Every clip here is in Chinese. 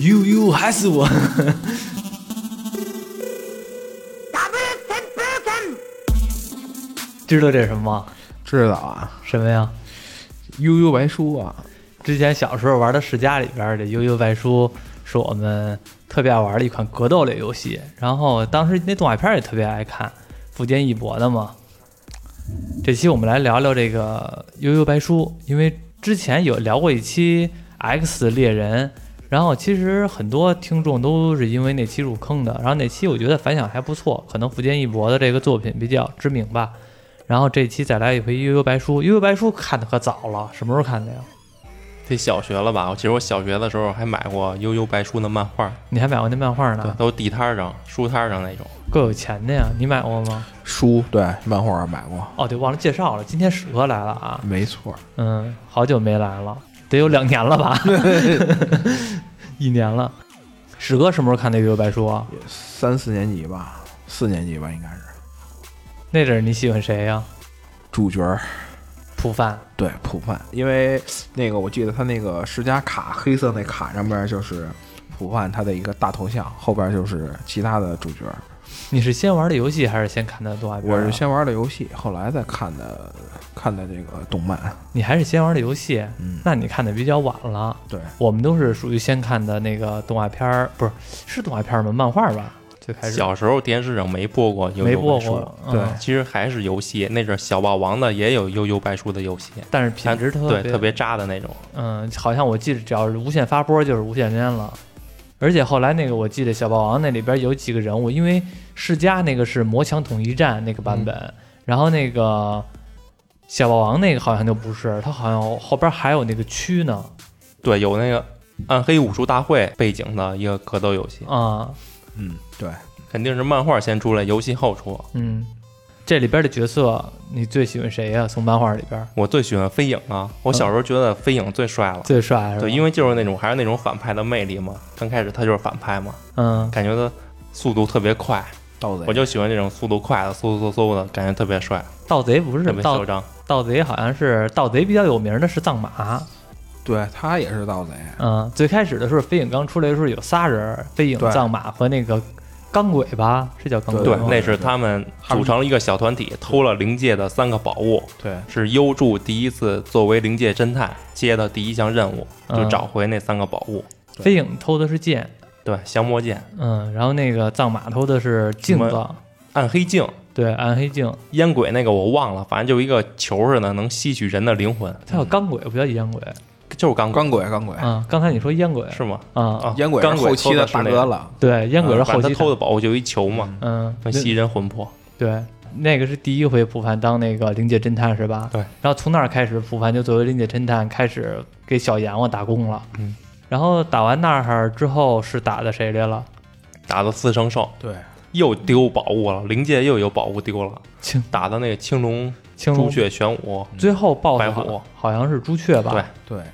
悠悠还是我。知道这是什么吗？知道啊，什么呀？悠悠白书啊，之前小时候玩的世家里边的《悠悠白书》是我们特别爱玩的一款格斗类游戏，然后当时那动画片也特别爱看，富坚义博的嘛。这期我们来聊聊这个《悠悠白书》，因为之前有聊过一期《X 猎人》，然后其实很多听众都是因为那期入坑的，然后那期我觉得反响还不错，可能福建一博的这个作品比较知名吧。然后这期再来一回《悠悠白书》，《悠悠白书》看的可早了，什么时候看的呀？得小学了吧？我其实我小学的时候还买过《悠悠白书》的漫画，你还买过那漫画对呢？，都地摊上、书摊上那种。够有钱的呀！你买过吗？书对漫画买过，哦，对，忘了介绍了，今天史哥来了啊。没错。嗯，好久没来了，得有两年了吧？一年了。史哥什么时候看的《悠悠白书》啊？三四年级吧，四年级吧，应该是那阵儿你喜欢谁呀？主角儿。普范。对，普范，因为那个我记得他那个十佳卡黑色那卡上面就是普范他的一个大头像，后边就是其他的主角。你是先玩的游戏还是先看的动画片啊？我是先玩的游戏，后来再看的看的这个动漫。你还是先玩的游戏，嗯，那你看的比较晚了。对，我们都是属于先看的那个动画片儿，不是是动画片儿吗？漫画吧，最开始小时候电视上没播过《悠没悠白书》，播过，对嗯其实还是游戏。那阵儿小霸王的也有《悠悠白书》的游戏，但是品质特别对特别渣的那种。嗯，好像我记得只要是无限发波就是无限连了，而且后来那个我记得小霸王那里边有几个人物，因为世嘉那个是魔枪统一战那个版本，然后那个小霸王那个好像就不是，他好像后边还有那个区呢。对，有那个暗黑武术大会背景的一个格斗游戏，啊，嗯，对，肯定是漫画先出来，游戏后出。嗯，这里边的角色你最喜欢谁呀、从漫画里边我最喜欢飞影啊！我小时候觉得飞影最帅了，最帅是吧？对，因为就是那种还是那种反派的魅力嘛。刚开始他就是反派嘛，嗯，感觉他速度特别快，盗贼我就喜欢这种速度快的，嗖嗖嗖的感觉特别帅，盗贼不是盗特别嚣张。盗贼，好像是盗贼比较有名的是藏马。对他也是盗贼。嗯，最开始的时候，飞影刚出来的时候有仨人，飞影、对藏马和那个钢轨吧，是叫钢轨对？，那是他们组成了一个小团体，偷了灵界的三个宝物，对，是优助第一次作为灵界侦探接的第一项任务，就嗯找回那三个宝物。飞影偷的是剑，对，降魔剑、嗯，然后那个藏马偷的是镜子，暗黑镜、对，暗黑镜，烟鬼那个我忘了，反正就一个球似的，能吸取人的灵魂，它叫钢轨，不叫烟轨。就是钢钢轨，钢轨，嗯，刚才你说烟轨是吗？啊，啊，烟鬼是钢轨后期的大哥了。对，烟轨是后期偷的宝物就一球嘛，嗯，能吸人魂魄。对，那个是第一回普凡当那个灵界侦探是吧？对。然后从那儿开始，普凡就作为灵界侦探开始给小阎王打工了。嗯。然后打完那儿之后是打的谁来了？打的四圣兽对，又丢宝物了，灵界又有宝物丢了，青打的那个青龙、青龙朱雀、玄武，最后 BOSS 白虎好好像是朱雀吧？对，对，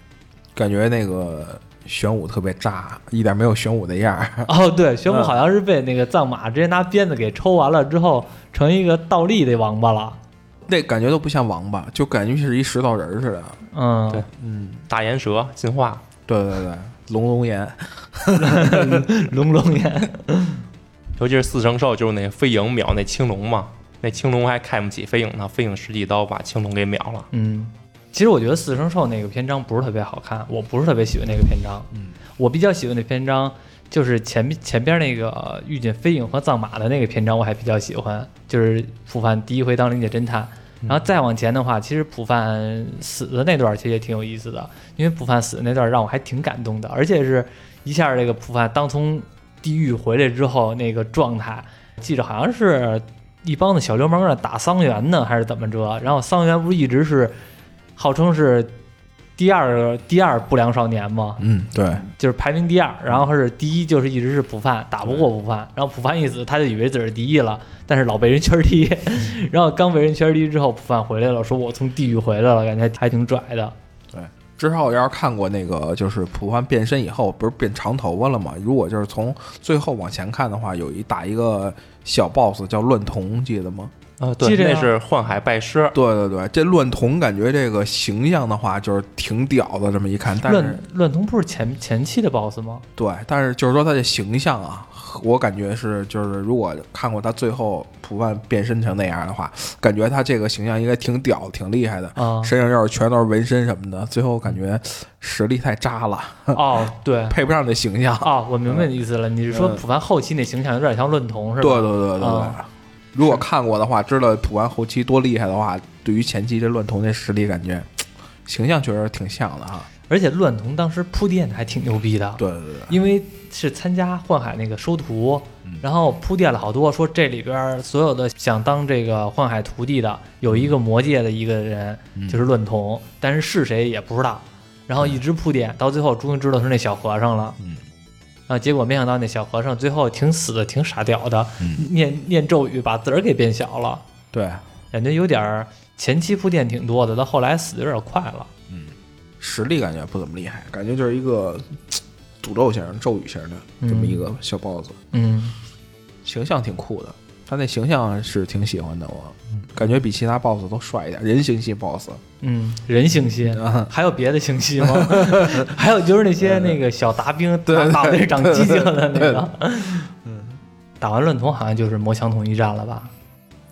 感觉那个玄武特别渣，一点没有玄武的样儿。哦，对，玄武嗯好像是被那个藏马直接拿鞭子给抽完了之后，成一个倒立的王八了。那感觉都不像王八，就感觉是一石头人似的。嗯，对嗯，大岩蛇进化，对对对，龙龙岩，龙龙岩。尤其是四圣兽，就是那个飞影秒那青龙嘛，那青龙还看不起飞影呢，飞影十几刀把青龙给秒了。嗯，其实我觉得四圣兽那个篇章不是特别好看，我不是特别喜欢那个篇章。嗯，我比较喜欢的篇章就是前前边那个遇见飞影和藏马的那个篇章，我还比较喜欢，就是普范第一回当灵界侦探。然后再往前的话，其实普范死的那段其实也挺有意思的，因为普范死的那段让我还挺感动的，而且是一下这个普范当从地狱回来之后那个状态，记着好像是一帮子小流氓在打桑园呢，还是怎么着？然后桑园不是一直是号称是第二个第二不良少年嘛？嗯，对，就是排名第二，然后是第一就是一直是普范，打不过普范，然后普范一死，他就以为自己是第一了，但是老被人圈踢，然后刚被人圈踢之后，普范回来了，说我从地狱回来了，感觉还挺拽的。对之后要是看过那个，就是普范变身以后，不是变长头发了吗？如果就是从最后往前看的话，有一打一个小 boss 叫乱童，记得吗？啊，对，那是幻海拜师，对对对，这乱童感觉这个形象的话，就是挺屌的，这么一看，但是乱乱童不是前前期的 BOSS 吗？对，但是就是说他的形象啊，我感觉是就是如果看过他最后普万变身成那样的话，感觉他这个形象应该挺屌、挺厉害的。啊，身上要是全都是纹身什么的，最后感觉实力太渣了，哦，对，配不上这形象。哦，我明白你的意思了。你是说嗯普凡后期那形象有点像乱童是吧？对对对对如果看过的话，知道普安后期多厉害的话，对于前期这乱童那实力感觉 形象确实挺像的哈。而且乱童当时铺垫的还挺牛逼的，对对对，因为是参加幻海那个收徒嗯，然后铺垫了好多，说这里边所有的想当这个幻海徒弟的，有一个魔界的一个人嗯就是乱童，但是是谁也不知道。然后一直铺垫，到最后终于知道是那小和尚了。嗯啊，结果没想到那小和尚最后挺死的，挺傻屌的，嗯，念念咒语把自个儿给变小了，对，感觉有点儿前期铺垫挺多的，到后来死的有点快了。嗯实力感觉不怎么厉害，感觉就是一个诅咒型、咒语型的这么一个小 boss，、嗯，形象挺酷的。他那形象是挺喜欢的，我感觉比其他 boss 都帅一点，人形系 boss。嗯，人形系，啊，还有别的星系吗？还有就是那些那个小杂兵打打那长犄角的那个。嗯，打完乱童好像就是魔枪统一战了吧？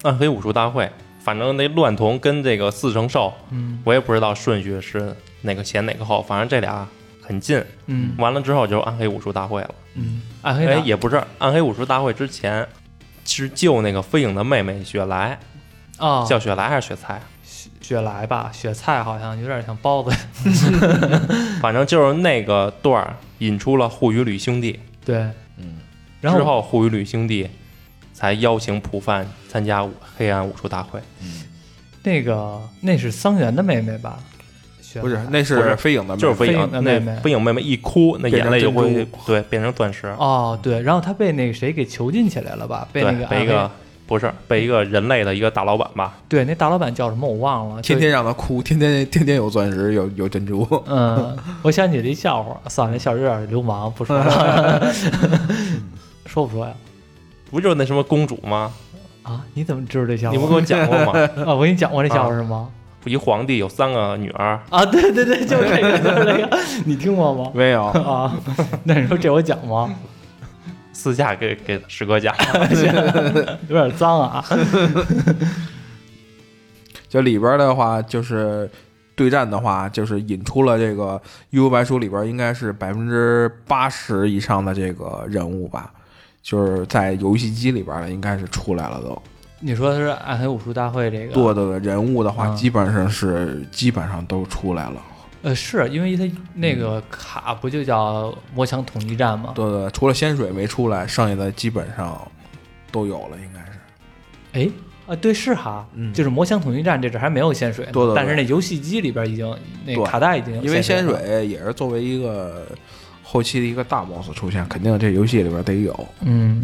暗黑武术大会。反正那乱童跟这个四圣兽，嗯我也不知道顺序是哪个前哪个后，反正这俩很近。嗯完了之后就是暗黑武术大会了。嗯，暗黑哎，也不是暗黑武术大会之前是救那个飞影的妹妹雪莱，啊，叫雪莱还是雪菜？雪莱吧，雪菜好像有点像包子。反正就是那个段儿引出了护与吕兄弟，对，嗯，之然后后护与吕兄弟才邀请普范参加武黑暗武术大会。嗯那个那是桑园的妹妹吧？雪不是，那是是飞影的妹妹，就是飞飞影的妹妹飞影妹妹一哭，那眼泪就会对变成钻石，哦，对，然后她被那个谁给囚禁起来了吧？被那个被一个不是被一个人类的一个大老板吧，对那大老板叫什么我忘了，天天让她哭，天天天天有钻石，有有珍珠。嗯，我想起了一笑话，算了，那笑话有点流氓，不说了。说不说呀？不就是那什么公主吗？啊，你怎么知道这笑话？你不跟我讲过吗？啊，我跟你讲过这笑话是吗？一皇帝有三个女儿，啊，对对对，就是这个，就是这个，你听过吗？没有，啊，那你说这我讲吗？私下给给师哥讲。有点脏啊。就里边的话，就是对战的话，就是引出了这个《幽游白书》里边应该是百分之八十以上的这个人物吧，就是在游戏机里边的应该是出来了都。你说的是暗黑武术大会这个？对对对，人物的话嗯基本上是基本上都出来了。呃，是因为它那个卡不就叫魔枪统一战吗？对对，对除了仙水没出来，剩下的基本上都有了，应该是。哎。啊，对，是哈，嗯就是魔枪统一战这阵还没有仙水呢，对对对但是那游戏机里边已经那对卡带已经有因为仙仙了，水也是作为一个后期的一个大 boss 出现，肯定这游戏里边得有。嗯，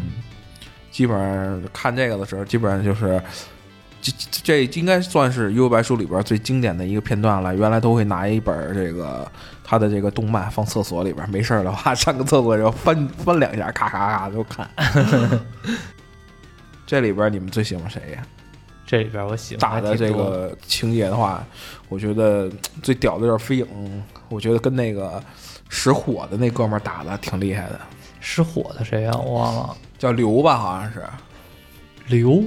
基本上看这个的时候，基本上就是这这这应该算是《幽游白书》里边最经典的一个片段了。原来都会拿一本这个他的这个动漫放厕所里边，没事儿的话上个厕所就翻翻两下，咔咔咔就看。这里边你们最喜欢谁呀？这里边我喜欢打的这个情节的话，我觉得最屌的就是飞影，我觉得跟那个使火的那哥们儿打的挺厉害的，失火的谁啊？我忘了，叫刘吧，好像是。刘，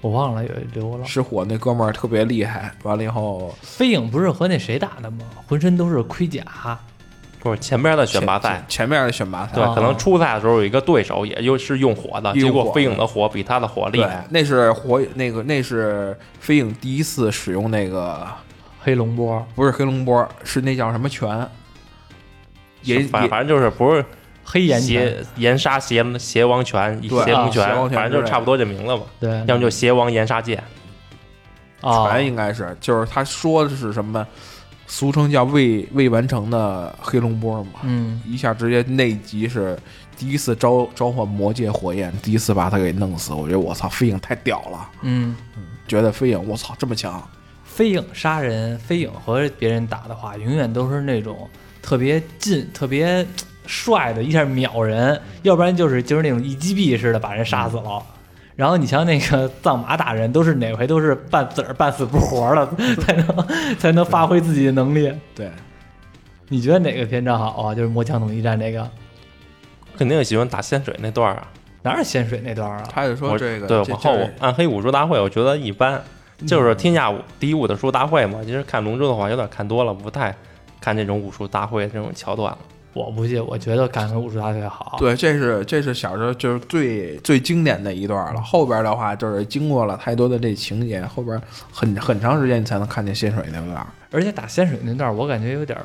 我忘了有刘了。失火那哥们儿特别厉害，完了以后飞影不是和那谁打的吗？浑身都是盔甲。不是前边的选拔赛，前面的选拔赛，对，啊可能初赛的时候有一个对手，也就是用火的，结果飞影的火比他的火厉害。，那是火那个那是飞影第一次使用那个黑龙波、不是黑龙波，是那叫什么拳？也也反反正就是不是黑岩，邪岩沙邪邪王拳、邪王，拳反正就差不多这名字吧。对。要么就邪王岩沙剑，啊，拳应该是，就是他说的是什么，俗称叫未未完成的黑龙波嘛，嗯，一下直接那一集是第一次召召唤魔界火焰，第一次把他给弄死，我觉得我操，飞影太屌了，嗯，觉得飞影我操这么强，飞影杀人，飞影和别人打的话，永远都是那种特别近、特别嘖帅的，一下秒人，要不然就是就是那种一击毙似的把人杀死了。然后你像那个藏马打人，都是哪回都是半死儿半死不活了，才能才能发挥自己的能力。对，你觉得哪个篇章好啊？就是魔枪统一战这个，肯定喜欢打仙水那段啊。哪有仙水那段啊？他就说这个对往后暗黑武术大会，我觉得一般，就是天下武第一武的术大会嘛。其实看龙珠的话，有点看多了，不太看这种武术大会这种桥段了。我不信，我觉得感恩武术大会好。对，这是这是小时候就是最最经典的一段了。后边的话就是经过了太多的这情节，后边很很长时间你才能看见仙水那段。而且打仙水那段，我感觉有点儿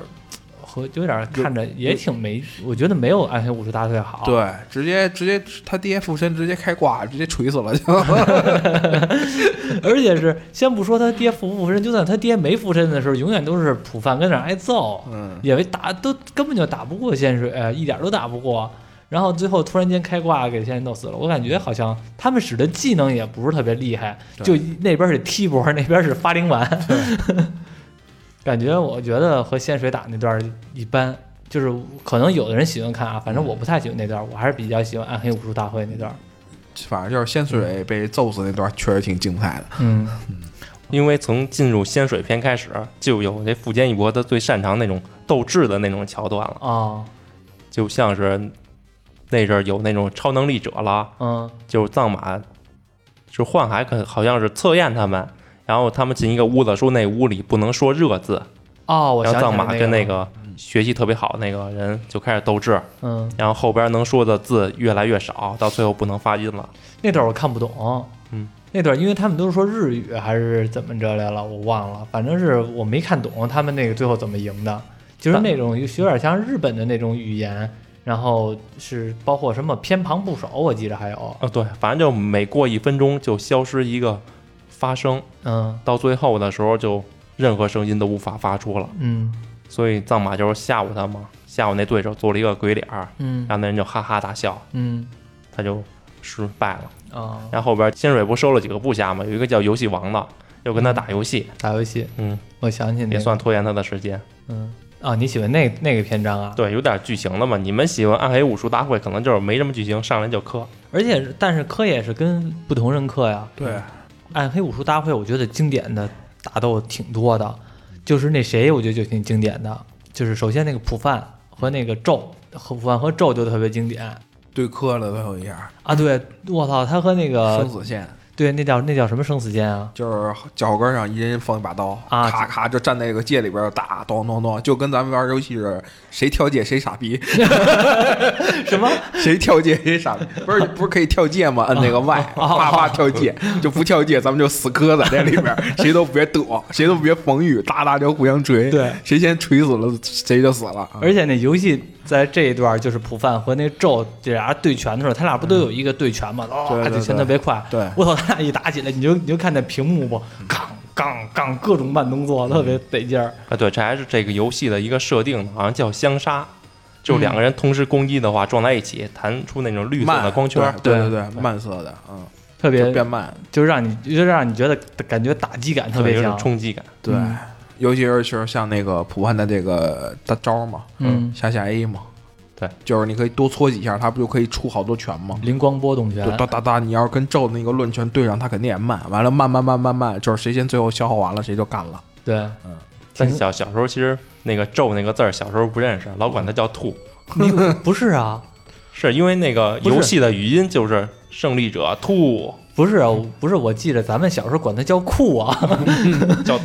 和有点儿看着也挺没，我觉得没有暗黑武士大会好。对，直接直接他爹附身，直接开挂，直接锤死了就。而且是先不说他爹附不附身，就算他爹没附身的时候，永远都是普范跟那挨揍，嗯，因为打都根本就打不过仙水，呃一点儿都打不过。然后最后突然间开挂给仙人弄死了，我感觉好像他们使的技能也不是特别厉害，就那边是踢波，那边是发灵丸，感觉我觉得和仙水打那段一般，就是可能有的人喜欢看啊，反正我不太喜欢那段，我还是比较喜欢暗黑武术大会那段。反正就是仙水被揍死那段确实挺精彩的。嗯因为从进入仙水篇开始，就有那富坚义博他最擅长那种斗智的那种桥段了，哦就像是那阵儿有那种超能力者了，嗯就是藏马，就幻海可好像是测验他们，然后他们进一个屋子，说那屋里不能说热字，哦，我然后藏想起来马跟那个学习特别好那个人就开始斗智，嗯。然后后边能说的字越来越少，到最后不能发音了。那段我看不懂，嗯，那段因为他们都是说日语还是怎么着来了，我忘了，反正是我没看懂他们那个最后怎么赢的，就是那种有有点像日本的那种语言，然后是包括什么偏旁部首，我记着还有，哦，对，反正就每过一分钟就消失一个发声，嗯到最后的时候就任何声音都无法发出了。嗯所以藏马就是吓唬他嘛，吓唬那对手做了一个鬼脸儿，嗯让那人就哈哈大笑，嗯他就失败了。啊，然后后边仙水不收了几个部下嘛，有一个叫游戏王的，又跟他打游戏，打游戏，嗯，我想起那也，算拖延他的时间。嗯啊，你喜欢那那个篇章啊？对，有点剧情的嘛。你们喜欢暗黑武术大会，可能就是没什么剧情，上来就磕。而且但是磕也是跟不同人磕呀，对，暗黑武术大会，我觉得经典的打斗挺多的，就是那谁，我觉得就挺经典的，就是首先那个普范和那个咒，和普范和咒就特别经典。对磕了最后一下，啊！对，我操，他和那个生个死线对那叫那叫什么生死剑啊？就是脚后跟上一人放一把刀，啊咔咔就站那个界里边打，咚咚咚，就跟咱们玩游戏似的，谁跳界谁傻逼 什么？谁跳界谁傻逼，不是不是可以跳界吗？摁那个 Y，啊啪啪跳界，就不跳界，咱们就死磕在这里边，谁都别躲，谁都别防御，哒哒就互相锤，对，谁先锤死了谁就死了。啊而且那游戏在这一段就是普范和那咒这俩对拳的时候，他俩不都有一个对拳吗？对对拳特别快。对我操，他俩一打起来，你就你就看那屏幕不，杠杠杠，各种慢动作，特别得劲儿。啊，对，这还是这个游戏的一个设定，好像叫相杀，就两个人同时攻击的话，撞在一起，弹出那种绿色的光圈儿。对对对对，慢色的，嗯，特别变慢，就让你就让你觉得感觉打击感特别强。冲击感。对嗯，尤其是就是像那个普汉的这个大招嘛，嗯，下下 A 嘛，对，就是你可以多搓几下，它不就可以出好多拳吗？灵光波动拳就，哒哒哒，你要是跟咒那个论拳对上，他肯定也慢。完了，慢慢慢慢慢，就是谁先最后消耗完了，谁就干了。对，嗯但小小时候其实那个“咒”那个字儿，小时候不认识，老管它叫“兔你不是啊，”，是因为那个游戏的语音就是“胜利者兔不是啊，不是，我记得咱们小时候管它叫酷啊。”，叫，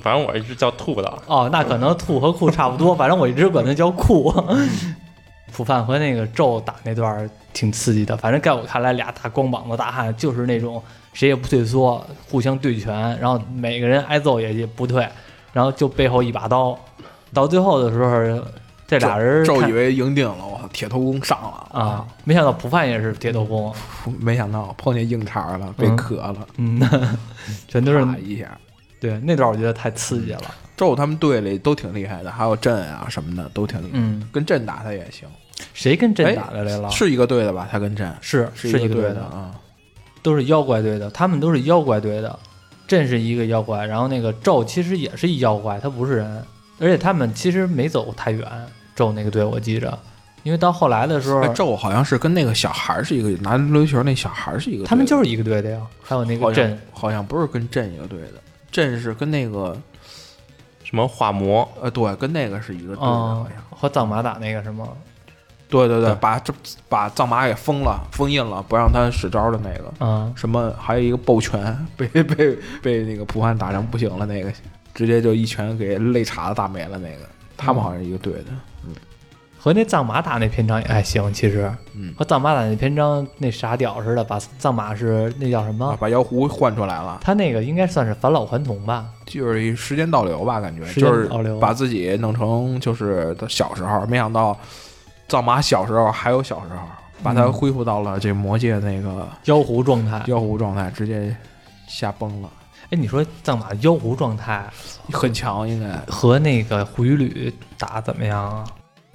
反正我一直叫兔的。哦，那可能兔和酷差不多，反正我一直管它叫酷。普范和那个纣打那段挺刺激的，反正在我看来，俩大光膀子大汉就是那种谁也不退缩，互相对拳，然后每个人挨揍也也不退，然后就背后一把刀，到最后的时候，这俩人看咒以为赢定了，我操，铁头功上了啊，，没想到普范也是铁头功，没想到碰见硬茬了，被嗯磕了，嗯，全都是啪一下。对那段我觉得太刺激了，咒他们队里都挺厉害的，还有朕啊什么的都挺厉害。嗯，跟朕打他也行，谁跟朕哎打的来了？是一个队的吧？他跟朕是是一个队队的，啊。都是妖怪队的，他们都是妖怪队的。朕是一个妖怪，然后那个咒其实也是一妖怪，他不是人，而且他们其实没走太远。咒那个队我记着，因为到后来的时候哎，，纣好像是跟那个小孩儿是一个拿溜球那小孩儿是一个，他们就是一个队的呀。还有那个镇，好像不是跟镇一个队的，镇是跟那个什么化魔，呃对，跟那个是一个队的，嗯好像。，和藏马打那个什么，对对对，对把这把藏马给封了，封印了，不让他使招的那个。嗯，什么还有一个抱拳，被被被那个蒲汉打成不行了，那个直接就一拳给肋叉子打没了。那个他们好像是一个队的，和那藏马打那篇章也还行，其实嗯，和藏马打那篇章那傻屌似的，把藏马是那叫什么？把妖狐换出来了，他那个应该算是返老还童吧？就是一时间倒流吧，感觉就是倒流把自己弄成就是他小时候，没想到藏马小时候还有小时候，把他嗯恢复到了这魔界那个妖狐状态。妖狐状态，直接吓崩了，哎，你说藏马妖狐状态很强应该。和那个胡鱼吕打怎么样啊？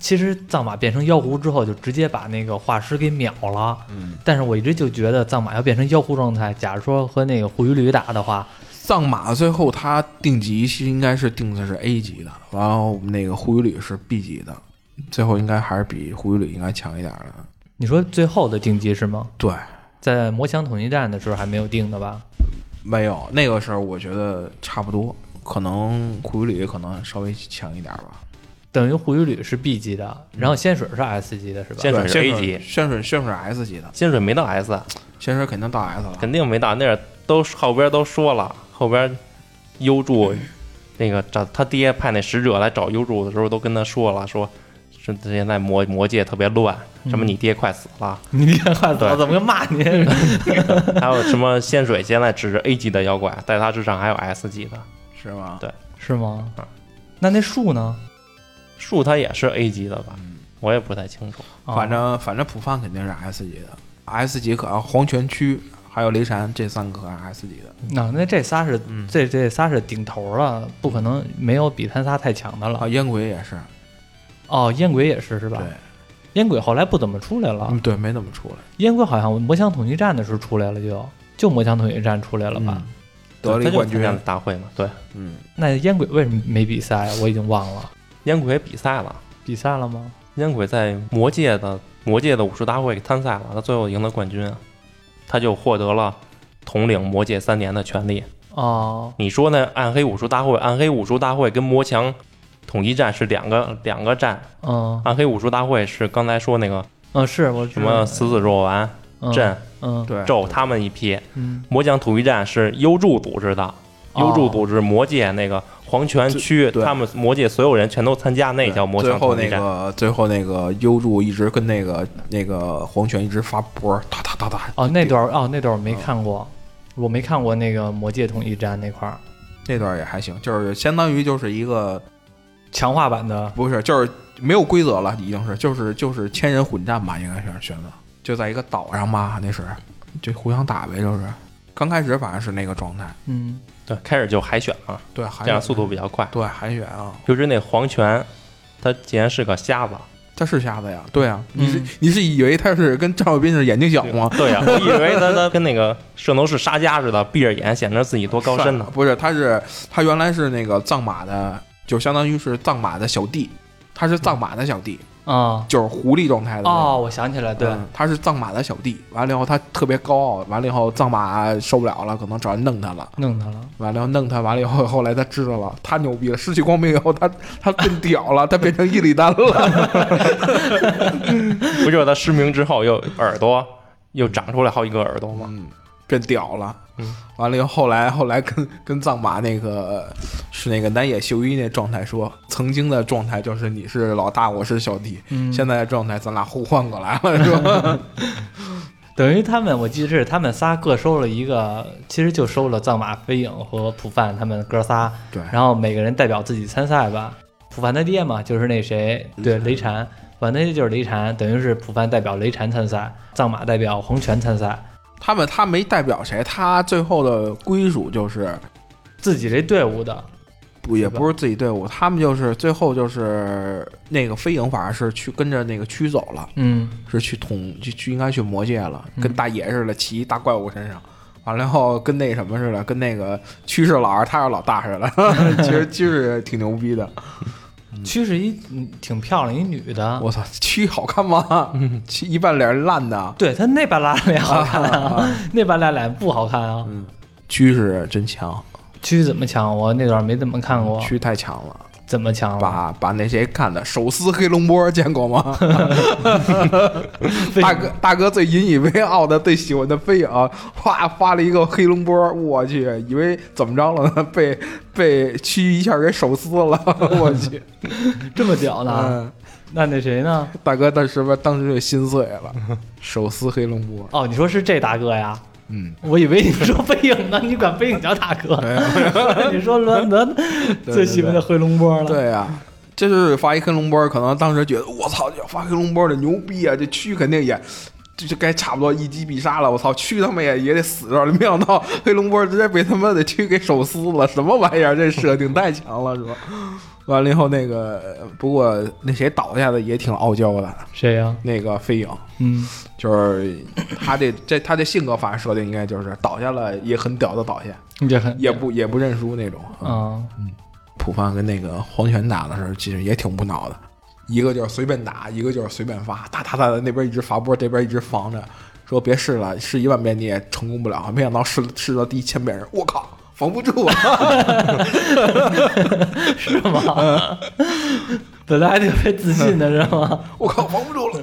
其实藏马变成妖狐之后，就直接把那个画师给秒了。嗯，但是我一直就觉得藏马要变成妖狐状态，假如说和那个胡鱼吕打的话，藏马最后他定级是应该是定的是 A 级的，然后那个护羽吕是 B 级的，最后应该还是比护羽吕应该强一点的。你说最后的定级是吗？对，在魔墙统一战的时候还没有定的吧？没有那个时候我觉得差不多，可能护羽吕可能稍微强一点吧。等于胡鱼吕是 B 级的，然后仙水是 S 级的，是吧？仙水是 A 级仙水仙水 S 级的，仙水没到 S，仙水肯定到 S 了。肯定没到，那儿都后边都说了，后边幽助那个找他爹派那使者来找幽助的时候，都跟他说了，说是现在魔魔界特别乱，什么你爹快死了，你爹快死了怎么跟骂你？还有什么仙水现在只是 A 级的妖怪，在他之上还有 S 级的，是吗？对是吗啊？那那树呢？树它也是 A 级的吧？嗯我也不太清楚。哦反正反正普范肯定是 S 级的，S 级可黄泉区还有雷禅这三个可是 S 级的。那那这仨是嗯这这仨是顶头了，不可能没有比他仨太强的了啊，。烟鬼也是，哦，烟鬼也是是吧对？，烟鬼后来不怎么出来了嗯，，对，没怎么出来。烟鬼好像魔枪统一战的时候出来了就，就魔枪统一战出来了吧？嗯得了一冠军参加。大会嘛，对，嗯，那烟鬼为什么没比赛啊？我已经忘了，烟鬼比赛了，比赛了吗？烟鬼在魔界的魔界的武术大会参赛了，他最后赢得冠军，他就获得了统领魔界三年的权利。哦，你说那暗黑武术大会，暗黑武术大会跟魔强统一战是两个两个战，嗯。暗黑武术大会是刚才说那个嗯，是我什么死死若丸、嗯朕、嗯。对，纣他们一批，嗯。魔强统一战是幽助组织的，哦。幽助组织魔界那个黄泉区，他们魔界所有人全都参加，那叫魔最后那强统一战。个最后那个幽助一直跟那个那个黄泉一直发波，哒哒哒哒。哦，那段儿哦，那段儿我没看过，我没看过那个魔界统一战那块儿那段也还行，就是相当于就是一个强化版的。不是就是没有规则了，已经是就是就是千人混战吧，应该是选的，就在一个岛上吧，那是就互相打呗，就是刚开始反正是那个状态，嗯，对，开始就海选嘛，对，海选这样速度比较快。对海选啊，就是那黄泉，他竟然是个瞎子，他是瞎子呀，对啊，你是嗯你是以为他是跟赵小斌是眼睛小吗？对呀、我以为他他跟那个圣斗士沙加似的，闭着眼显得自己多高深呢。不是，他是他原来是那个藏马的，就相当于是藏马的小弟，他是藏马的小弟，啊就是狐狸状态的。哦，我想起来，对，嗯他是藏马的小弟。完了以后，他特别高傲。完了以后，藏马受不了了，可能找人弄他了。弄他了。完了以后弄他，完了以后，后来他知道了，他牛逼了，失去光明以后，他他更屌了，他变成伊利丹了。不就是他失明之后又耳朵又长出来好几个耳朵吗？嗯，变屌了。嗯，完了以后，后来后来跟跟藏马那个是那个南野秀一那状态说，曾经的状态就是你是老大，我是小弟。嗯，现在的状态咱俩互换过来了，是吧？等于他们，我记得是他们仨各收了一个，其实就收了藏马、飞影和普范他们哥仨，对然后每个人代表自己参赛吧。普范他爹嘛，就是那谁，对雷禅，普范他爹就是雷禅，等于是普范代表雷禅参赛，藏马代表黄泉参赛，他们他没代表谁，他最后的归属就是自己这队伍的，不也不是自己队伍，他们就是最后就是那个飞影，反而是去跟着那个驱走了，嗯，是去统去去应该去魔界了，嗯跟大爷似的骑一大怪物身上。完了以后跟那什么似的，跟那个趋势老二他是老大似的，其实其实挺牛逼的。屈是一嗯挺漂亮一女的，我操，蛆好看吗？蛆一半脸烂的，对她那半拉脸好看啊，啊 那半拉脸不好看啊。蛆是真强，蛆怎么强？我那段没怎么看过，蛆太强了。怎么强了？把把那谁看的手撕黑龙波见过吗？大哥大哥最引以为傲的、最喜欢的飞影，哗发了一个黑龙波，我去，以为怎么着了呢？被被区一下给手撕了，我去。这么屌呢？嗯，那那谁呢？大哥当时吧，当时就心碎了，手撕黑龙波。哦，你说是这大哥呀？嗯，我以为你说飞影呢，你管飞影叫大哥？你说伦德最喜欢的黑龙波了？对呀、这是发一黑龙波，可能当时觉得我操，这发黑龙波的牛逼啊！这区肯定也这就该差不多一击必杀了。我操，去他妈也也得死这儿了。没想到黑龙波直接被他妈的区给手撕了，什么玩意儿？这设定太强了，是吧？完了以后，那个不过那谁倒下的也挺傲娇的，谁呀？那个飞影，嗯，就是他这这他这性格反正设定应该就是倒下了也很屌的倒下，也很也不也不认输那种。啊，嗯普方跟那个黄泉打的时候，其实也挺无脑的，一个就是随便打，一个就是随便发，打打打的那边一直发波，这边一直防着，说别试了，试一万遍你也成功不了。没想到试试到第一千遍人，我靠，防不住啊！是吗？本来还特别自信的是吗？我靠，防不住了。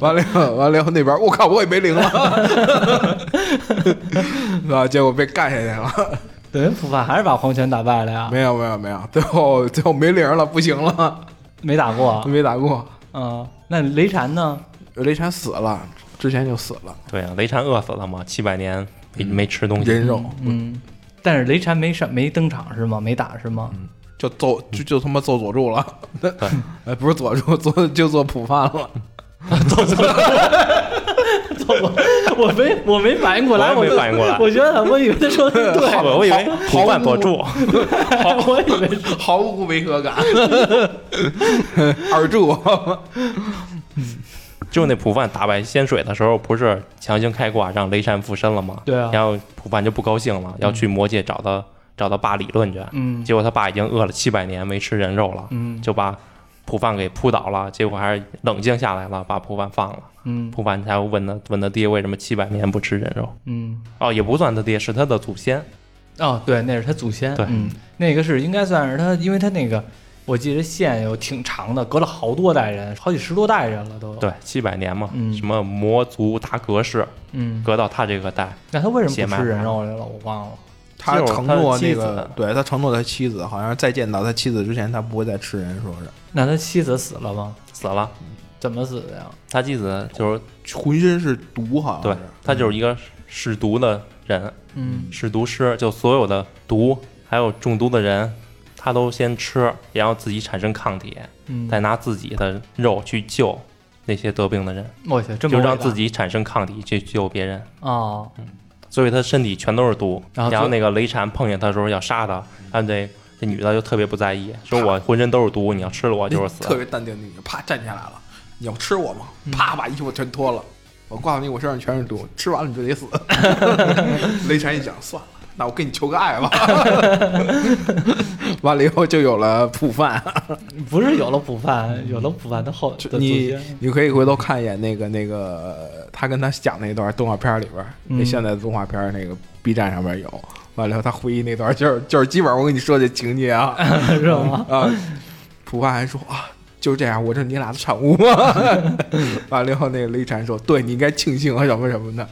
完了以后，完了以后那边我靠，我也没灵了，是吧？结果被干下去了。等于普法还是把黄泉打败了呀？没有没有没有，最后最后没灵了，不行了，没打过。没打过。嗯，那雷禅呢？雷禅死了，之前就死了，对啊，雷禅饿死了嘛，七百年没没吃东西，人肉。嗯，但是雷禅没上没登场是吗？没打是吗？就揍就就他妈揍佐助了，哎，不是佐助，做就做普饭了。我没我没反应过来，我没反应过来我觉得我以为他说的对，我我以为普范佐助，我以为毫无违和感。二柱，就那普范打败仙水的时候，不是强行开挂让雷山附身了吗？对啊然后普范就不高兴了，要去魔界找他找他爸理论去。嗯结果他爸已经饿了七百年没吃人肉了，嗯就把普范给扑倒了。结果还是冷静下来了，把普范放了。嗯普范才问他问他爹为什么七百年不吃人肉？嗯哦，也不算他爹，是他的祖先。哦，对，那是他祖先，对嗯，那个是应该算是他，因为他那个我记得线有挺长的，隔了好多代人，好几十多代人了都。，对，七百年嘛，嗯什么魔族大格式，嗯，隔到他这个代，那他为什么不吃人肉来了？我忘了。他就是承诺那个，对他承诺他妻子，好像是再见到他妻子之前，他不会再吃人，说是那他妻子死了吗？死了。怎么死的呀？他妻子就是浑身是毒，好像对是。他就是一个嗜毒的人，嗯嗜毒师，就所有的毒还有中毒的人，他都先吃，然后自己产生抗体，嗯，再拿自己的肉去救那些得病的人，我去，这么就让自己产生抗体去救别人。哦，所以他身体全都是毒。然后然后那个雷禅碰见他的时候要杀他，但这这女的就特别不在意，说我浑身都是毒，你要吃了我就是死。特别淡定的女，啪站起来了。你要吃我吗？嗯啪把衣服全脱了。我告诉你，我身上全是毒，吃完了你就得死。雷禅一想，算了，那我给你求个爱吧。完了以后就有了普范，不是有了普范，有了普范的后的你。你可以回头看一眼那个那个他跟他讲那段动画片里边，那嗯现在的动画片那个 B 站上面有。完了以后他回忆那段，就是就是基本上我跟你说这情节啊 是吗？啊，普范还说啊。就是这样，我这是你俩的产物吗？完了以后，那个雷禅说：“对你应该庆幸啊，什么什么的。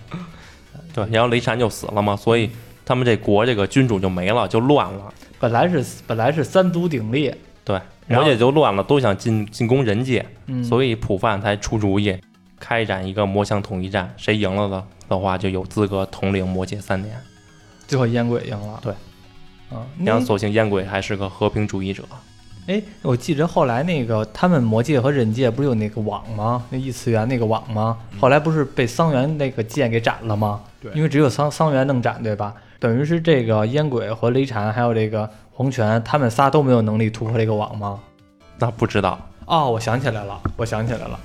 对，然后雷禅就死了嘛，所以他们这国这个君主就没了，就乱了。本来是本来是三足鼎立，对，然后魔界就乱了，都想进进攻人界，嗯，所以普范才出主意开展一个魔象统一战，谁赢了的的话就有资格统领魔界三年。最后烟鬼赢了。对，嗯，然后那所幸烟鬼还是个和平主义者。哎，我记着后来那个他们魔界和人界不是有那个网吗？那异次元那个网吗？后来不是被桑原那个剑给斩了吗？对因为只有桑桑原能斩，对吧？等于是这个烟鬼和雷禅还有这个黄泉，他们仨都没有能力突破这个网吗？那不知道，哦，我想起来了，我想起来了，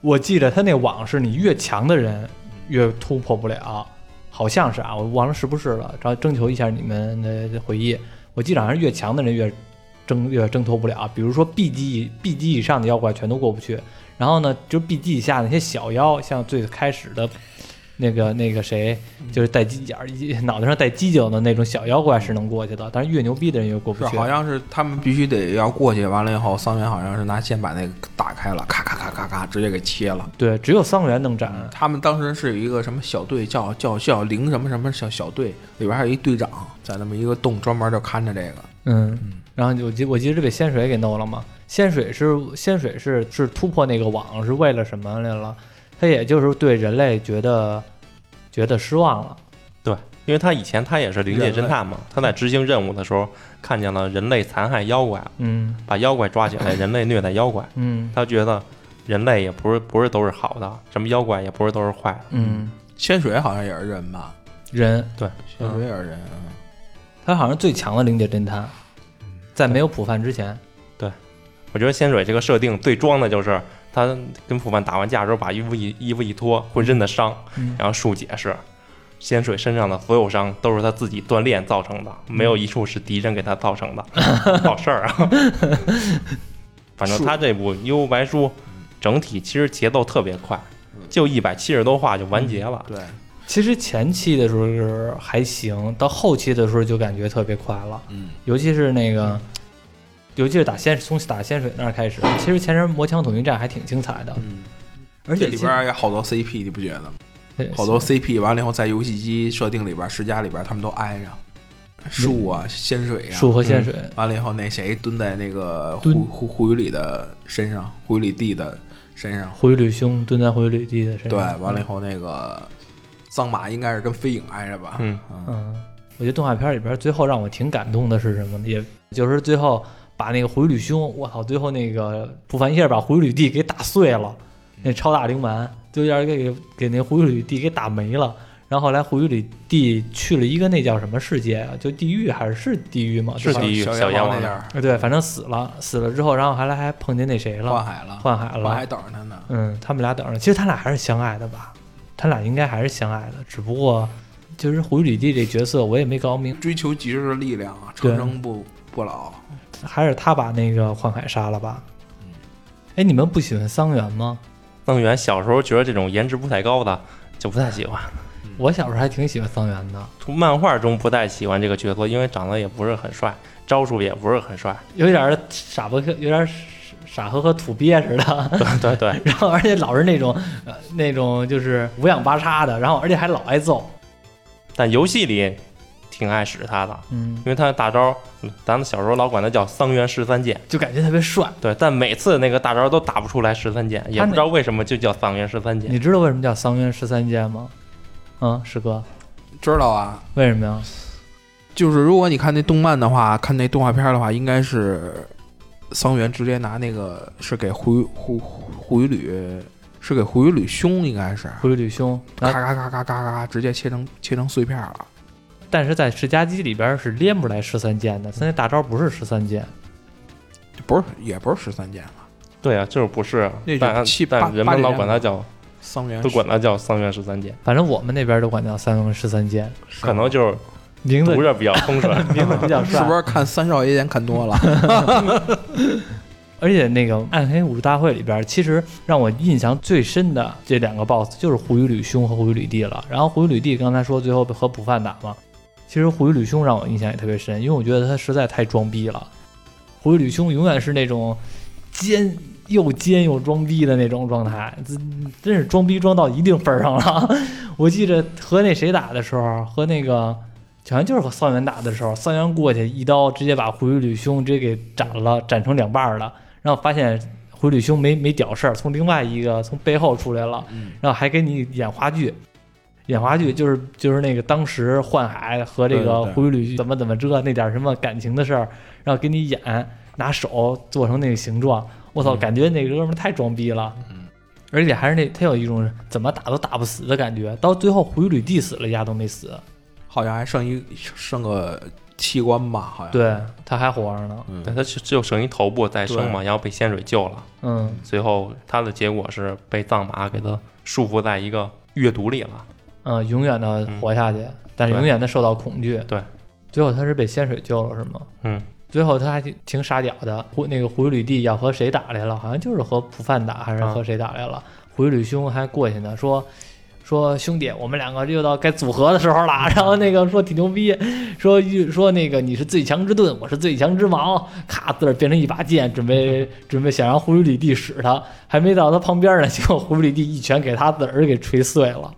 我记得他那网是你越强的人越突破不了，好像是啊，我忘了是不是了，然后征求一下你们的回忆。我记得好像是越强的人越挣 越挣脱不了。比如说 B 级 B 级以上的妖怪全都过不去，然后呢，就 B 级以下那些小妖，像最开始的那个那个谁，就是带犄角、脑袋上带犄角的那种小妖怪是能过去的，但是越牛逼的人越过不，去。好像是他们必须得要过去，完了以后，桑园好像是拿线把那个打开了，咔咔咔咔咔，直接给切了。对，只有桑园能斩。他们当时是有一个什么小队，叫叫叫零什么什么小小队，里边还有一队长，在那么一个洞专门就看着这个。嗯，然后我记我记得被仙水给弄了嘛。仙水是仙水是是突破那个网是为了什么来了？他也就是对人类觉得觉得失望了。对因为他以前他也是灵界侦探嘛，他在执行任务的时候看见了人类残害妖怪，嗯把妖怪抓起来，人类虐待妖怪，嗯他觉得人类也不是不是都是好的，什么妖怪也不是都是坏的。嗯，仙水好像也是人吧？人对仙水也是人。啊他好像最强的灵界侦探，在没有普范之前。对我觉得仙水这个设定最装的就是他跟普范打完架之后，把衣服一衣服一脱，浑身的伤，嗯。然后树解释，仙水身上的所有伤都是他自己锻炼造成的，没有一处是敌人给他造成的，好事儿啊！反正他这部《幽白书》整体其实节奏特别快，就一百七十多话就完结了。对，其实前期的时候是还行，到后期的时候就感觉特别快了，嗯，尤其是那个，尤其是打仙从打仙水那儿开始，其实前人魔枪统一战还挺精彩的，嗯，而且里边有好多 CP，你不觉得吗？好多 CP 完了以后，在游戏机设定里边、世家里边，他们都挨着树啊、仙水啊。树和仙水，完了以后，那谁蹲在那个蹲。胡胡胡雨里的身上，胡雨里弟的身上。灰吕兄蹲在灰吕弟的身上。对，完了以后，那个桑马应该是跟飞影挨着吧？嗯。嗯，我觉得动画片里边最后让我挺感动的是什么呢？也就是最后把那个回旅兄，我操，最后那个不凡一下把回旅弟给打碎了，那超大灵蛮就有点给给那回旅弟给打没了。然后后来回旅弟去了一个那叫什么世界啊？就地狱还是是地狱吗？是地狱小小阎王那点儿啊，对，反正死了，死了之后，然后后来还碰见那谁了，幻海了，幻海了我还，等着他呢。嗯，他们俩等着。其实他俩还是相爱的吧？他俩应该还是相爱的，只不过就是回吕地这角色我也没搞明，追求极致的力量啊，长生不不老。还是他把那个幻海杀了吧？哎，你们不喜欢桑园吗？增援小时候觉得这种颜值不太高的就不太喜欢，我小时候还挺喜欢桑园的，从漫画中不太喜欢这个角色，因为长得也不是很帅，招数也不是很帅。有点儿傻不，有点儿傻呵呵土鳖似的。对对对，然后而且老是那种呃那种就是五仰八叉的，然后而且还老挨揍。但游戏里挺爱使他的，嗯因，为他的大招，嗯咱们小时候老管他叫桑园十三剑。就感觉特别帅。对，但每次那个大招都打不出来十三剑，也不知道为什么就叫桑园十三剑。你知道为什么叫桑园十三剑吗？嗯，师哥，知道啊，为什么呀？就是如果你看那动漫的话，看那动画片的话，应该是桑园直接拿那个是给胡胡胡雨吕，是给胡雨吕胸，应该是胡一吕胸，咔咔咔咔咔咔直接切成切成碎片了。但是在世嘉机里边是连不来十三剑的，他那大招不是十三剑。不是，也不是十三剑吧？对啊，就是不是那，就但七八但人们老管他叫，桑园都管他叫桑园十三剑，反正我们那边都管叫三元十三剑，可能就是名字读着比较通顺。名字比较帅是不。是看三少爷眼看多了？而且那个暗黑武术大会里边，其实让我印象最深的这两个 BOSS 就是胡雨吕兄和胡雨吕弟了。然后胡雨吕弟刚才说最后和卜饭打嘛，其实胡雨吕兄让我印象也特别深，因为我觉得他实在太装逼了。胡雨吕兄永远是那种奸又奸又装逼的那种状态，真真是装逼装到一定份儿上了。我记得和那谁打的时候，和那个好像就是和桑园打的时候，桑园过去一刀直接把胡雨吕兄直接给斩了，斩成两半儿了。然后发现胡雨吕兄没没屌事儿，从另外一个从背后出来了，嗯然后还给你演话剧。演话剧就是就是那个当时幻海和这个胡玉律怎么怎么着那点什么感情的事儿，然后给你演，拿手做成那个形状，我操，嗯感觉那哥们儿太装逼了。嗯而且还是那他有一种怎么打都打不死的感觉，到最后胡雨吕帝死了，丫都没死，好像还剩一剩个器官吧？好像对，他还活着呢。嗯对，他就只有剩一头部再生嘛，然后被仙水救了，嗯，最后他的结果是被藏马给他束缚在一个阅读里了。嗯，永远的活下去，但是永远的受到恐惧。对，最后他是被仙水救了，是吗？嗯，最后他还挺挺傻屌的，胡那个胡吕地要和谁打来了？好像就是和普范打还是和谁打来了？胡吕兄还过去呢，说说兄弟，我们两个又到该组合的时候了。然后那个说挺牛逼，说说那个你是最强之盾，我是最强之矛，咔自个儿变成一把剑，准备准备想让胡吕地使他，还没到他旁边呢，结果胡吕地一拳给他自个儿给锤碎了。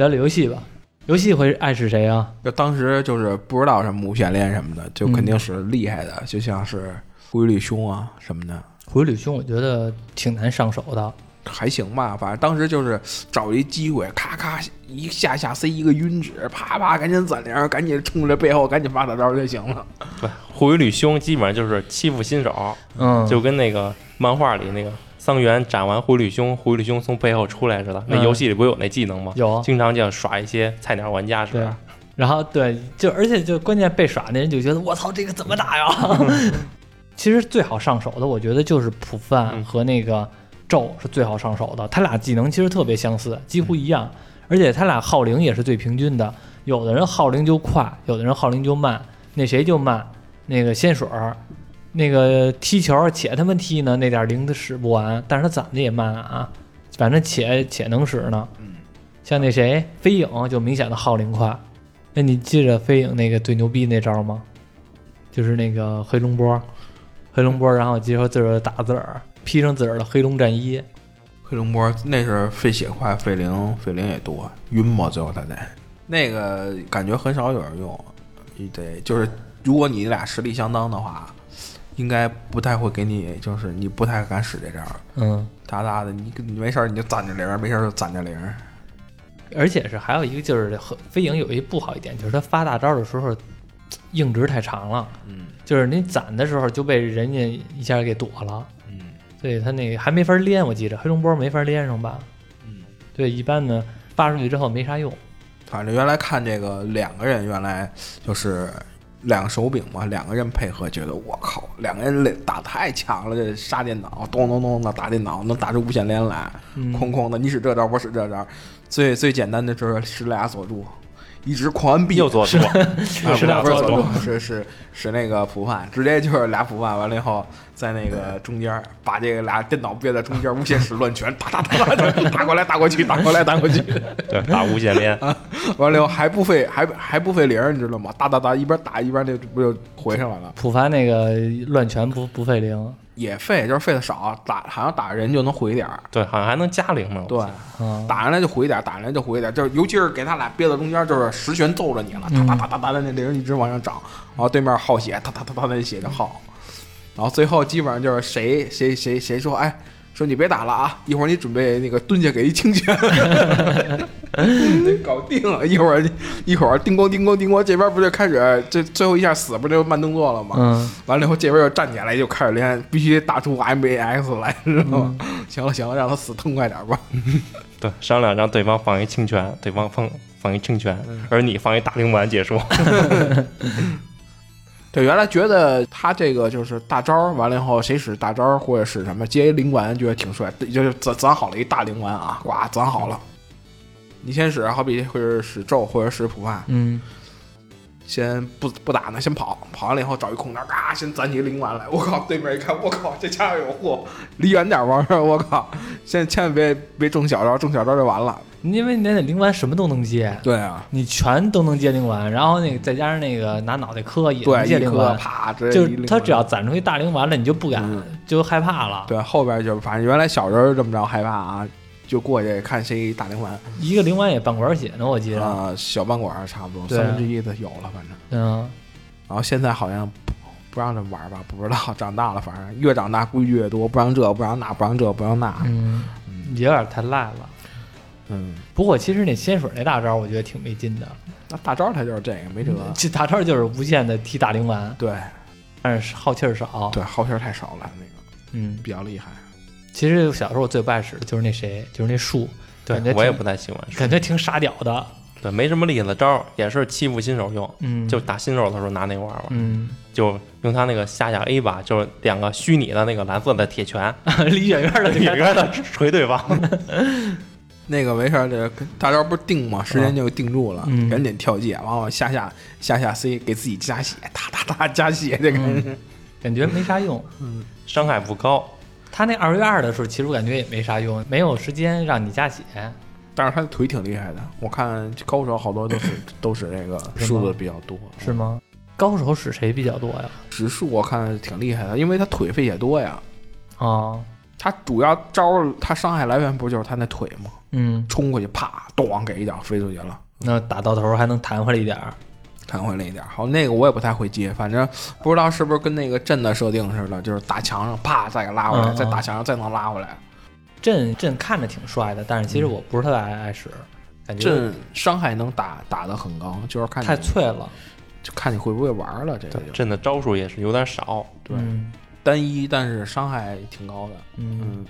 聊聊游戏吧，游戏会爱是谁啊？就当时就是不知道什么无限链什么的，就肯定是厉害的，就像是灰吕兄啊什么的，回吕兄我觉得挺难上手的，还行吧。反正当时就是找一机会，咔咔一下下塞一个晕纸，啪啪赶紧攒铃，赶紧冲着背后赶紧发大招就行了。对，护羽吕兄基本上就是欺负新手，嗯，就跟那个漫画里那个桑原斩完狐狸兄，狐狸兄从背后出来似的。那嗯游戏里不有那技能吗？有经常就要耍一些菜鸟玩家似对的。，然后对，就而且就关键被耍那人就觉得我操，这个怎么打呀？其实最好上手的，我觉得就是普范嗯和那个咒是最好上手的，他俩技能其实特别相似，几乎一样，而且他俩耗龄也是最平均的。有的人耗龄就快，有的人耗龄就慢，那谁就慢，那个仙水儿。那个踢球且他妈踢呢，那点零他使不完，但是他攒的也慢啊，反正且且能使呢。像那谁飞影就明显的耗龄快。那你记着飞影那个最牛逼那招吗？就是那个黑龙波，黑龙波，然后结合自个儿的打字儿，披上自个儿的黑龙战衣。黑龙波那是费血快，费灵费灵也多，晕嘛最后他得那个感觉很少有人用，你得就是如果你俩实力相当的话，应该不太会给你，就是你不太敢使这招，嗯，大大的，你你没事儿你就攒着零儿，没事儿就攒着零儿。而且是还有一个就是和飞影有一不好一点，就是他发大招的时候硬直太长了，嗯就是你攒的时候就被人家一下给躲了，嗯所以他那个还没法连，我记着黑龙波没法连上吧？嗯，对，一般呢发出去之后没啥用。反正原来看这个两个人原来就是两个手柄嘛，两个人配合，觉得我靠，两个人打太强了，这杀电脑，咚咚咚的打电脑，能打出无限连来，嗯哐哐的，你使这招，我使这招，最最简单的就是使俩锁住，一直狂按 B，又做错，啊是俩不是锁住住，是是是那个普范，直接就是俩普范，完了以后在那个中间把这个俩电脑憋在中间，无限使乱拳，打打打打打打过来打过去，打过来打过去，对，打无限连。完了以后还不费还还不费零，你知道吗？打打打一边打一边那不就回上来了？普凡那个乱拳不不费灵，也费，就是费的少，打好像打人就能回点儿。对，好像还能加零呢。对，嗯，打上来就回点儿，打上来就回点儿，就是尤其是给他俩憋在中间，就是十拳揍着你了，哒哒哒哒哒的那零一直往上涨，然后对面耗血，哒哒哒哒那血就耗，然后最后基本上就是谁谁谁谁说，哎，说你别打了啊，一会儿你准备那个蹲下给一清拳，得搞定了，一会儿一会儿叮咣叮咣叮咣，这边不就开始这最后一下死不就慢动作了吗？嗯，完了以后这边又站起来就开始连，必须打出 MAX 来，知道吗？行了行了，让他死痛快点吧。对，商量让对方放一清拳，对方放放一清拳，嗯而你放一大灵丸结束。对，原来觉得他这个就是大招，完了以后谁使大招或者使什么接一灵丸，觉得挺帅，就是攒攒好了一大灵丸啊，哇攒好了。你先使，好比或者使咒或者使普范，嗯，先不不打呢，先跑，跑完了以后找一空档，嘎，先攒起灵丸来。我靠，对面一看，我靠，这家伙有货，离远点玩，我靠，现在千万别别中小招，中小招就完了。因为你那灵丸什么都能接，对啊，你全都能接灵丸，然后那个再加上那个拿脑袋磕也能接灵丸，啪，就是他只要攒出一大灵丸了，你就不敢嗯就害怕了。对后边就反正原来小时候这么着害怕啊，就过去看谁打灵丸。一个灵丸也半管血呢，我记得。啊、小半管差不多三分之一的有了，反正。嗯，然后现在好像不不让这么玩吧，不知道。长大了，反正越长大规矩越多，不让这，不让那，不让这，不让那。嗯，有点太赖了。嗯，不过其实那仙水那大招，我觉得挺没劲的。那大招它就是这个，没辙。这大招就是无限的踢大灵丸，对但是耗气儿少。对，耗气儿太少了，那个嗯，比较厉害。其实小时候我最不爱使的就是那谁，就是那树，感觉对，我也不太喜欢。感觉挺傻屌的。对，没什么厉害的招儿，也是欺负新手用。嗯，就打新手的时候拿那玩玩，嗯，就用他那个下下 A 吧，就是两个虚拟的那个蓝色的铁拳，离远远的就远远的锤对方。那个没事儿，这个大招不是定吗？时间就定住了，嗯赶紧跳界，完了下下下下 C 给自己加血，哒哒哒加血，这个感觉没啥用。嗯伤害不高，他那二 v 二的时候，其实我感觉也没啥用，没有时间让你加血。但是他的腿挺厉害的，我看高手好多都是 都是这个数字比较多，是吗？高手使谁比较多呀？指数我看挺厉害的，因为他腿费也多呀。啊，他主要招儿他伤害来源不就是他那腿吗？嗯，冲过去啪，咚给一脚飞出去了。那打到头还能弹回来一点儿。弹回来一点儿，好，那个我也不太会接，反正不知道是不是跟那个阵的设定似的，就是打墙上啪再给拉回来，嗯嗯再打墙上再能拉回来。阵阵看着挺帅的，但是其实我不是特别爱爱使，感觉阵伤害能打打得很高，就是看太脆了。就看你会不会玩了。这个震的招数也是有点少。对嗯单一，但是伤害挺高的。嗯，嗯，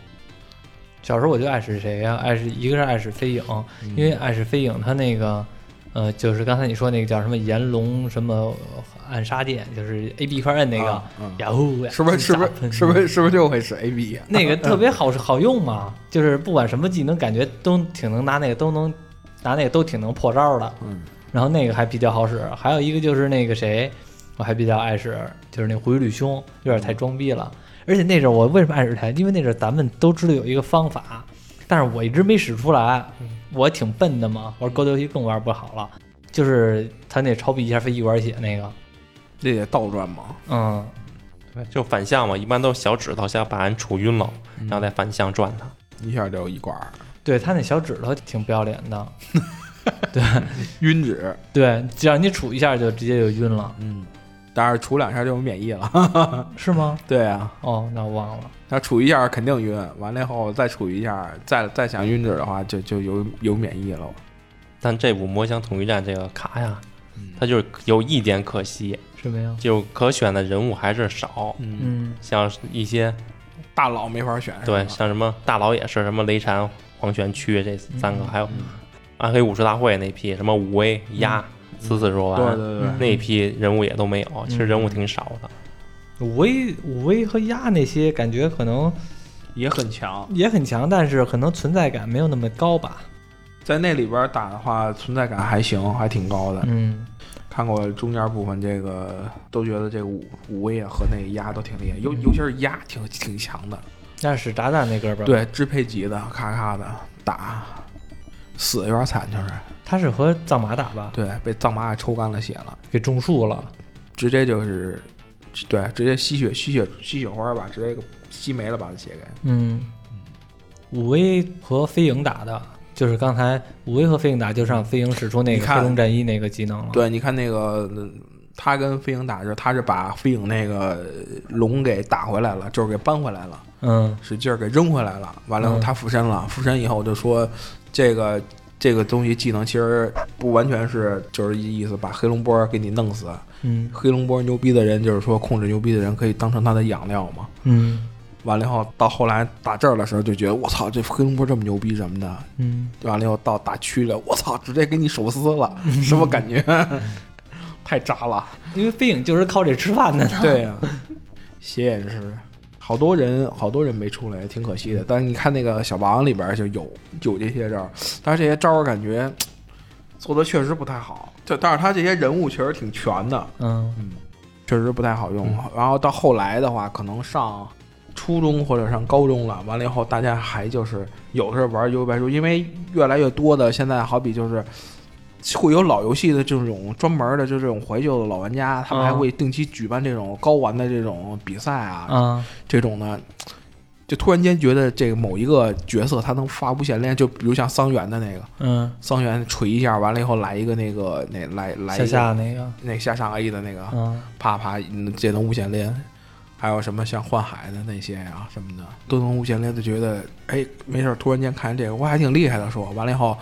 小时候我就爱使谁呀、爱使一个是爱使飞影，嗯因为爱使飞影它那个。呃，就是刚才你说那个叫什么炎龙什么暗杀剑，就是 A B 一块摁那个，呀呼呀，是不是是不是是不是是不是就会使 A B 啊？那个 特别好好用嘛？就是不管什么技能，感觉都挺能拿那个都能拿那个都挺能破招的。嗯，然后那个还比较好使，还有一个就是那个谁，我还比较爱使，就是那回绿兄，有点太装逼了。而且那阵儿我为什么爱使它？因为那阵儿咱们都知道有一个方法，但是我一直没使出来，我挺笨的嘛，玩格斗游戏更玩不好了。就是他那超臂一下飞一管血那个，这得倒转嘛。嗯，对，就反向嘛，一般都是小指头先把人杵晕了，然后再反向转他。一下就一管儿对他那小指头挺不要脸的，对晕指，对，只要你杵一下就直接就晕了，嗯，但是杵两下就有免疫了。是吗？对啊，哦，那我忘了。他杵一下肯定晕，完了以后再杵一下，再再想晕指的话，就就有有免疫了。但这部《魔枪统一战》这个卡呀，嗯它就是有一点可惜，什么呀？就可选的人物还是少，嗯，嗯像一些大佬没法选，对，像什么大佬也是什么雷禅、黄泉区这三个，嗯还有嗯暗黑武士大会那批，什么武威、鸭、死死若丸，对对对，嗯那批人物也都没有，其实人物挺少的。武威、武威和鸭那些感觉可能也很强。也很强，但是可能存在感没有那么高吧。在那里边打的话，存在感还行，还挺高的。嗯看过中间部分，这个都觉得这个武武威啊和那个鸭都挺厉害，尤尤其是鸭挺挺强的。那是炸弹那哥们儿？，对，支配级的，咔咔的打，死的有点惨，就是他是和藏马打吧？对，被藏马给抽干了血了，给种树了。直接就是，对，直接吸血吸血吸血花吧，直接给吸没了，把他血给。嗯，武威和飞影打的，就是刚才武威和飞影打，就是让飞影使出那个黑龙战衣那个技能了。，对，你看那个嗯他跟飞影打时，他是把飞影那个龙给打回来了，就是给搬回来了。嗯使劲儿给扔回来了。完了以后嗯他附身了，附身以后就说这个这个东西技能其实不完全是就是一意思把黑龙波给你弄死。嗯黑龙波牛逼的人就是说控制牛逼的人可以当成他的养料嘛。嗯完了以后到后来打这儿的时候就觉得我操这黑龙波这么牛逼什么的。嗯，完了以后到打区了，我操直接给你手撕了，什么感觉？太渣了。因为飞影就是靠这吃饭的。对呀、邪眼师，好多人好多人没出来，挺可惜的。但是你看那个小王里边就有有这些招儿，但是这些招儿感觉 做的确实不太好。就但是他这些人物确实挺全的，嗯确实不太好用。然后到后来的话，可能上初中或者上高中了，完了以后大家还就是有的是玩幽游白书，因为越来越多的现在好比就是。会有老游戏的这种专门的，就这种怀旧的老玩家，他们还嗯会定期举办这种高玩的这种比赛啊，啊这种呢，就突然间觉得这个某一个角色他能发无限连，就比如像桑园的那个，嗯，桑园锤一下，完了以后来一个那个那来来下一个下那个，那下上 A 的那个，嗯。啪啪嗯这能无限连，还有什么像幻海的那些呀、什么的都能无限连，就觉得哎没事儿，突然间看见这个我还挺厉害的，说完了以后，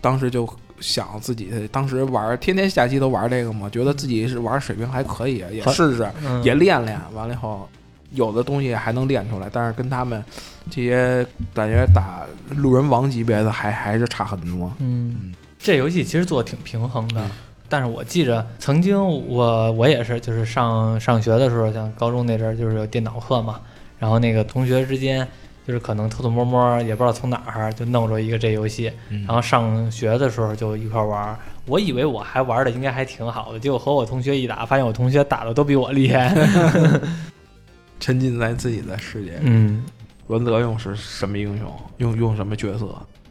当时就。想自己当时玩，天天下棋都玩这个嘛，觉得自己是玩水平还可以，也试试，嗯，也练练，完了以后，有的东西还能练出来，但是跟他们这些感觉打路人王级别的还还是差很多。嗯，这游戏其实做的挺平衡的嗯，但是我记着曾经我我也是，就是上上学的时候，像高中那阵儿，就是有电脑课嘛，然后那个同学之间就是可能偷偷摸摸也不知道从哪儿就弄着一个这游戏，嗯然后上学的时候就一块玩。我以为我还玩的应该还挺好的，结果和我同学一打，发现我同学打的都比我厉害。沉浸在自己的世界。嗯，文泽用是什么英雄？用用什么角色？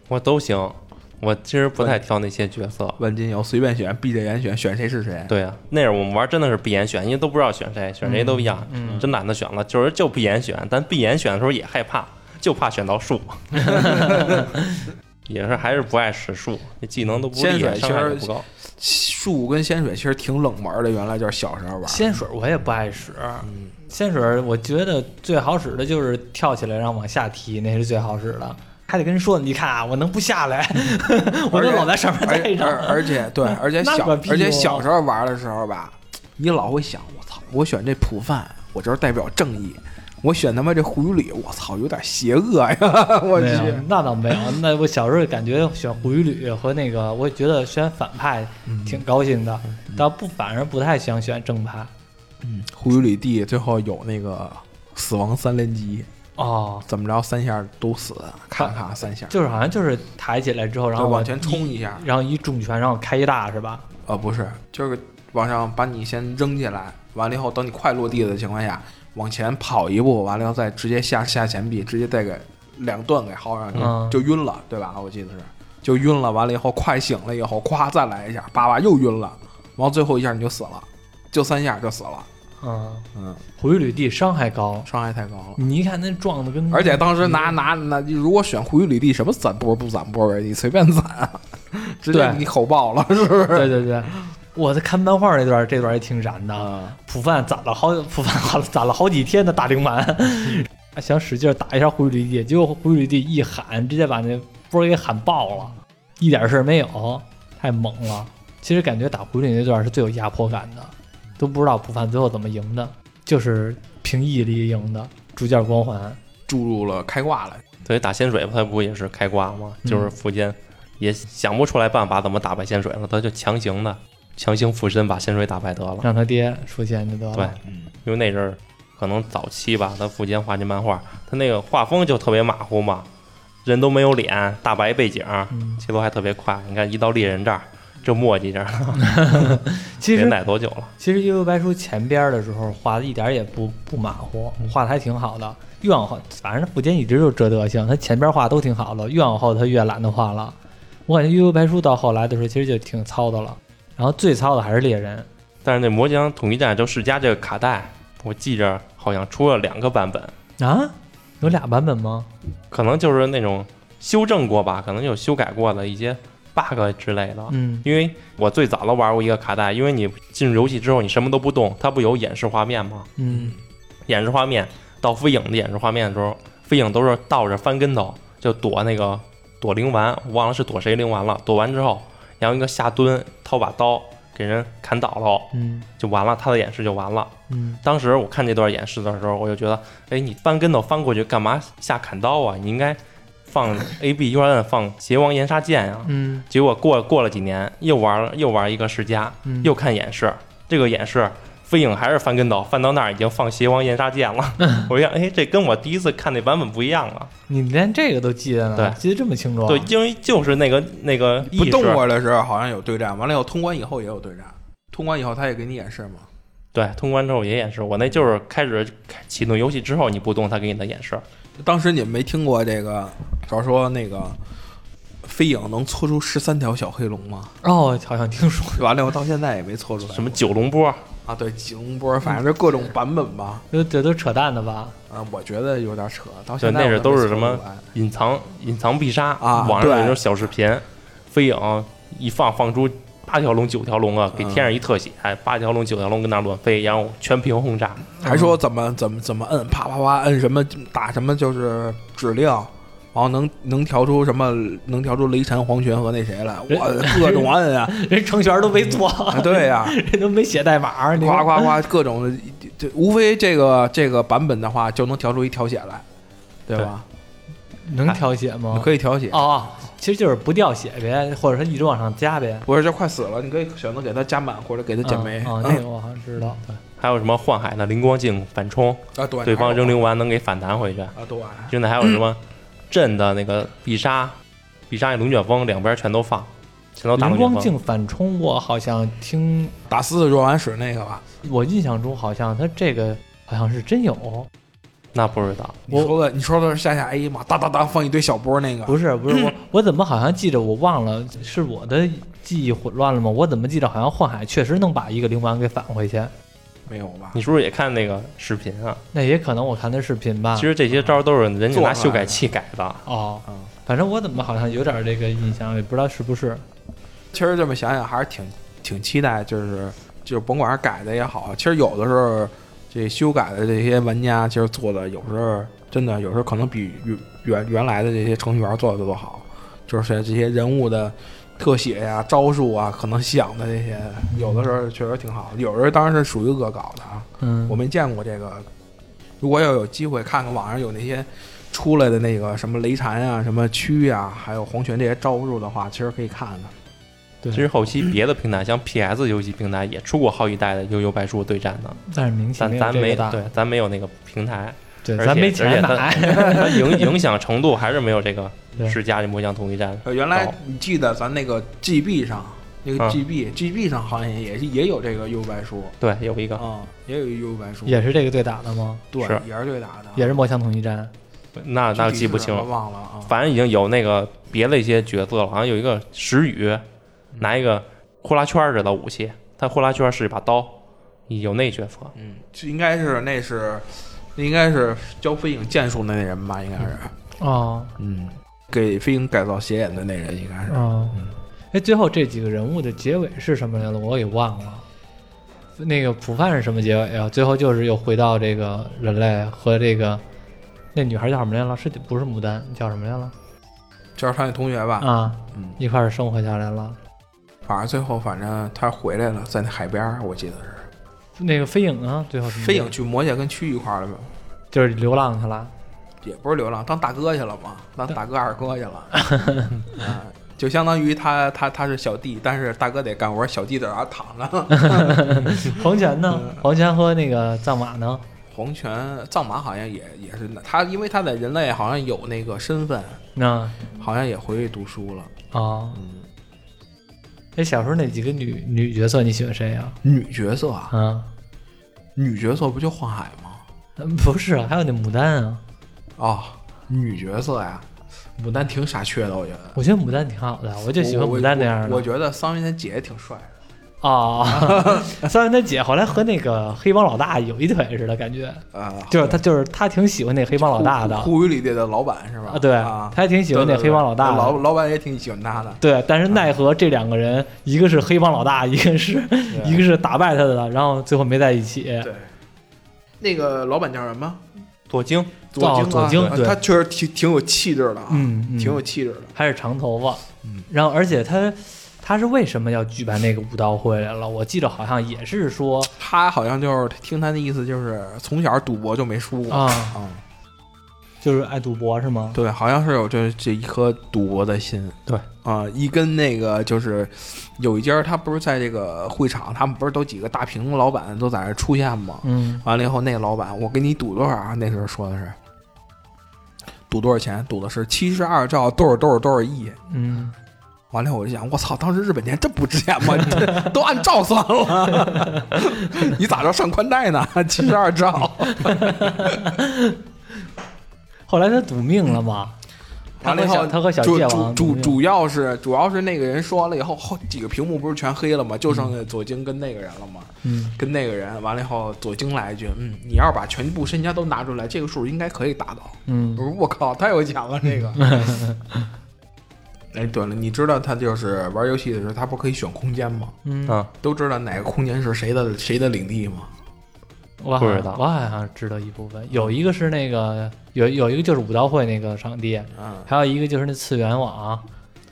我都行。我其实不太挑那些角色。万金油随便选，闭着眼选，选谁是谁。对啊，那会儿我们玩真的是闭眼选，因为都不知道选谁，选谁都一样，嗯真懒得选了，就是就闭眼选。但闭眼选的时候也害怕，就怕选到树，也是还是不爱使树，那技能都不厉害，仙水伤害不高。树跟仙水其实挺冷门的，原来就是小时候玩。仙水我也不爱使，嗯，仙水我觉得最好使的就是跳起来然后往下踢，那是最好使的。还得跟人说，你看啊，我能不下来，我就老在上面而待着。而而且对，而且小而且小时候玩的时候吧，你老会想，我操，我选这普范，我就是代表正义。我选他妈这胡雨里，我操，有点邪恶呀！我去，，那倒没有。那我小时候感觉选胡雨吕和那个，我觉得选反派挺高兴的，倒不反而不太想选正派。嗯，胡雨里地最后有那个死亡三连击，哦，怎么着三下都死，咔咔三下，就是好像就是抬起来之后，然后往前冲一下，然后一重拳，然后开一大是吧？呃，不是，就是往上把你先扔起来，完了以后，等你快落地的情况下，往前跑一步，完了再直接下下前臂，直接再给两段给薅上去，嗯就晕了，对吧？我记得是，就晕了。完了以后，快醒了以后，咵再来一下，叭叭又晕了，完了最后一下你就死了，就三下就死了。嗯，嗯，回雨吕地伤害高，伤害太高了。你一看那撞的跟……而且当时拿拿拿，如果选回雨里地，什么攒波不攒波的，你随便攒啊，直接给你吼爆了，是不是？对对对，我在看漫画那段，这段也挺燃的。啊，普范攒了好，普范攒了攒了好几天的大灵丸，想使劲打一下胡雨吕地，结果胡雨吕地一喊，直接把那波给喊爆了，一点事儿没有，太猛了。其实感觉打胡雨吕那段是最有压迫感的，都不知道普范最后怎么赢的，就是凭毅力赢的，主角光环。注入了开挂了。所以打仙水他不也是开挂吗？嗯就是苻坚也想不出来办法怎么打败仙水了，他就强行的强行附身把仙水打败得了。让他爹出现就得了。对，嗯，因为那阵儿可能早期吧，他苻坚画这漫画，他那个画风就特别马虎嘛，人都没有脸，大白背景，嗯，节奏还特别快。你看一到猎人这儿就磨叽着，别 其实耐多久了。其实《悠悠白书》前边的时候画的一点也不不马虎，画的还挺好的。越往后，反正苻坚一直就这德行，他前边画都挺好的，越往后他越懒得画了。我感觉《悠悠白书》到后来的时候，其实就挺糙的了。然后最糙的还是猎人，但是那魔将统一战就世嘉这个卡带，我记着好像出了两个版本，啊，有俩版本吗？可能就是那种修正过吧，可能有修改过的一些 bug 之类的。嗯因为我最早的玩过一个卡带，因为你进入游戏之后你什么都不动，它不有演示画面吗？嗯演示画面到飞影的演示画面的时候，飞影都是倒着翻跟头，就躲那个躲灵丸，我忘了是躲谁灵丸了。躲完之后，然后一个下蹲掏把刀给人砍倒了，嗯。就完了，他的演示就完了。嗯。当时我看这段演示的时候，我就觉得，哎，你翻跟头翻过去干嘛下砍刀啊？你应该放 A B 右按放邪王岩沙剑呀、嗯。结果过过了几年，又玩了又玩一个世家，嗯，又看演示，这个演示飞影还是翻跟头，翻到那儿已经放邪王岩沙剑了。我一看，哎，这跟我第一次看那版本不一样了。你连这个都记得呢？对记得这么清楚啊？对，因为就是那个那个不动会儿的时候好像有对战，完了以后通关以后也有对战，通关以后他也给你演示嘛。对，通关之后也演示。我那就是开始启动游戏之后，你不动，他给你的演示。当时你们没听过这个，照说那个飞影能搓出十三条小黑龙吗？哦，好像听说。完了以后到现在也没搓出来。什么九龙波，啊？对，几龙波，反正就各种版本吧。这这都扯淡的吧？啊，我觉得有点扯。到，现在那是都是什么隐藏隐藏必杀啊网上有那种小视频，飞影一放放出八条龙九条龙啊，给嗯天上一特写，哎八条龙九条龙跟那乱飞，然后全屏轰炸。还说怎么怎么怎么摁，啪啪啪摁什么打什么就是指令，然后能能调出什么能调出雷禅黄泉和那谁来，我各种摁啊，人程序员都没做，啊对呀、人都没写代码，你夸夸夸各种的，这无非这个这个版本的话就能调出一调血来，对吧？能调血吗你？可以调血。哦哦，其实就是不掉血呗，或者说一直往上加呗。不是，就快死了，你可以选择给他加满或者给他减没。哦，嗯 那个我好像知道。还有什么幻海的灵光镜反冲，啊，对，对方扔灵丸能给反弹回去。啊，对，现在还有什么 震的那个必杀，必杀那龙卷风，两边全都放，全都打龙卷风。灵光镜反冲，我好像听打狮子若丸使那个吧？我印象中好像它这个好像是真有，那不知道，你说的你说的是下下 A 吗？当当当放一堆小波那个？不是不是我 我怎么好像记着我忘了是我的记忆混乱了吗？我怎么记着好像幻海确实能把一个灵丸给返回去？没有吧？你是不是也看那个视频啊？那也可能我看的视频吧。其实这些招儿都是人家拿修改器改的。哦嗯，反正我怎么好像有点这个印象，也不知道是不是。其实这么想想，还是挺挺期待，就是就是甭管是改的也好，其实有的时候这修改的这些玩家，其实做的有时候真的有时候可能比原原原来的这些程序员做的都好，就是这些人物的。特写呀、招数啊，可能想的这些，有的时候确实挺好。有时候当然是属于恶搞的啊，嗯，我没见过这个。如果要有机会看看网上有那些出来的那个什么雷禅啊、什么蛆啊，还有黄泉这些招数的话，其实可以看看。对其实后期别的平台，像 PS 游戏平台也出过好几代的悠悠白书对战的，但是名气没咱咱没。对，咱没有那个平台，咱没且而且它钱买。它影影响程度还是没有这个对世嘉的魔像统一战呃，原来你记得咱那个 GB 上，那个啊 GB、GB 上好像也是也有这个幽白书对，有一个嗯、也有一幽白书，也是这个对打的吗？对，是也是对打的，也是魔枪统一战。那那记不清了，么忘了啊。反正已经有那个别的一些角色了，好像有一个石宇拿一个呼啦圈儿似的武器，他呼啦圈是一把刀，有那角色。嗯，这应该是那是那应该是教飞影剑术的那人吧？应该是，哦嗯，给飞影改造斜眼的那人应该是。哦，哎，最后这几个人物的结尾是什么来了？我给忘了。那个普范是什么结尾啊？最后就是又回到这个人类和这个那女孩叫什么来了？是不是牡丹？叫什么来了？就是他那同学吧，啊，嗯，一块儿生活下来了。反正最后反正他回来了，在那海边，我记得是那个飞影啊？最后飞影去魔界跟蛆一块儿了吗，就是流浪去了。也不是流浪，当大哥去了嘛，当大哥二哥去了，啊，就相当于他他他是小弟，但是大哥得干活，小弟在那儿躺着。黄泉呢？黄泉和那个藏马呢？黄泉藏马好像也也是他，因为他在人类好像有那个身份，那好像也回去读书了。啊，嗯，哎，小时候那几个女女角色你喜欢谁呀、女角色啊，嗯？女角色不就幻海吗？嗯不是啊，还有那牡丹啊。哦，女角色呀，牡丹挺傻缺的，我觉得。我觉得牡丹挺好的，我就喜欢牡丹那样的。我我觉得桑云的姐姐挺帅的。哦，虽然他姐后来和那个黑帮老大有一腿似的，感觉啊，就是他就是他挺喜欢那黑帮老大的呼呼鱼里的老板是吧？啊，对，啊，他还挺喜欢那黑帮老大的。老老板也挺喜欢他的。对，但是奈何这两个人，一个是黑帮老大，一个是一个是打败他的，然后最后没在一起。对，那个老板叫什么？左京，左京啊，左京他确实挺挺有气质的啊，挺有气质的。还是长头发，嗯然后而且他他是为什么要举办那个武道会来了？我记得好像也是说他好像就是听他的意思，就是从小赌博就没输过啊，啊。就是爱赌博是吗？对，好像是有这这一颗赌博的心。对啊，一跟那个就是有一家，他不是在这个会场，他们不是都几个大屏幕老板都在那出现吗？嗯完了以后，那个老板，我给你赌多少啊？那时候说的是赌多少钱？赌的是七十二兆多少多少多少亿。嗯，完了以后我就想，我操，当时日本钱真不值钱吗？这 都按兆算了，你咋着上宽带呢？七十二兆。后来他赌命了吗？完了以后，小他和小主界王主主主要是主要是那个人说完了以后，后几个屏幕不是全黑了吗？就剩下左京跟那个人了吗？嗯跟那个人完了以后，左京来一句：“嗯，你要是把全部身家都拿出来，这个数应该可以达到。”我嗯说：“我靠，太有钱了这个。”哎，对了，你知道他就是玩游戏的时候，他不可以选空间吗？嗯，啊，都知道哪个空间是谁的谁的领地吗？我不知道我好像知道一部分，有一个是那个有有一个就是武道会那个场地，嗯，还有一个就是那次元网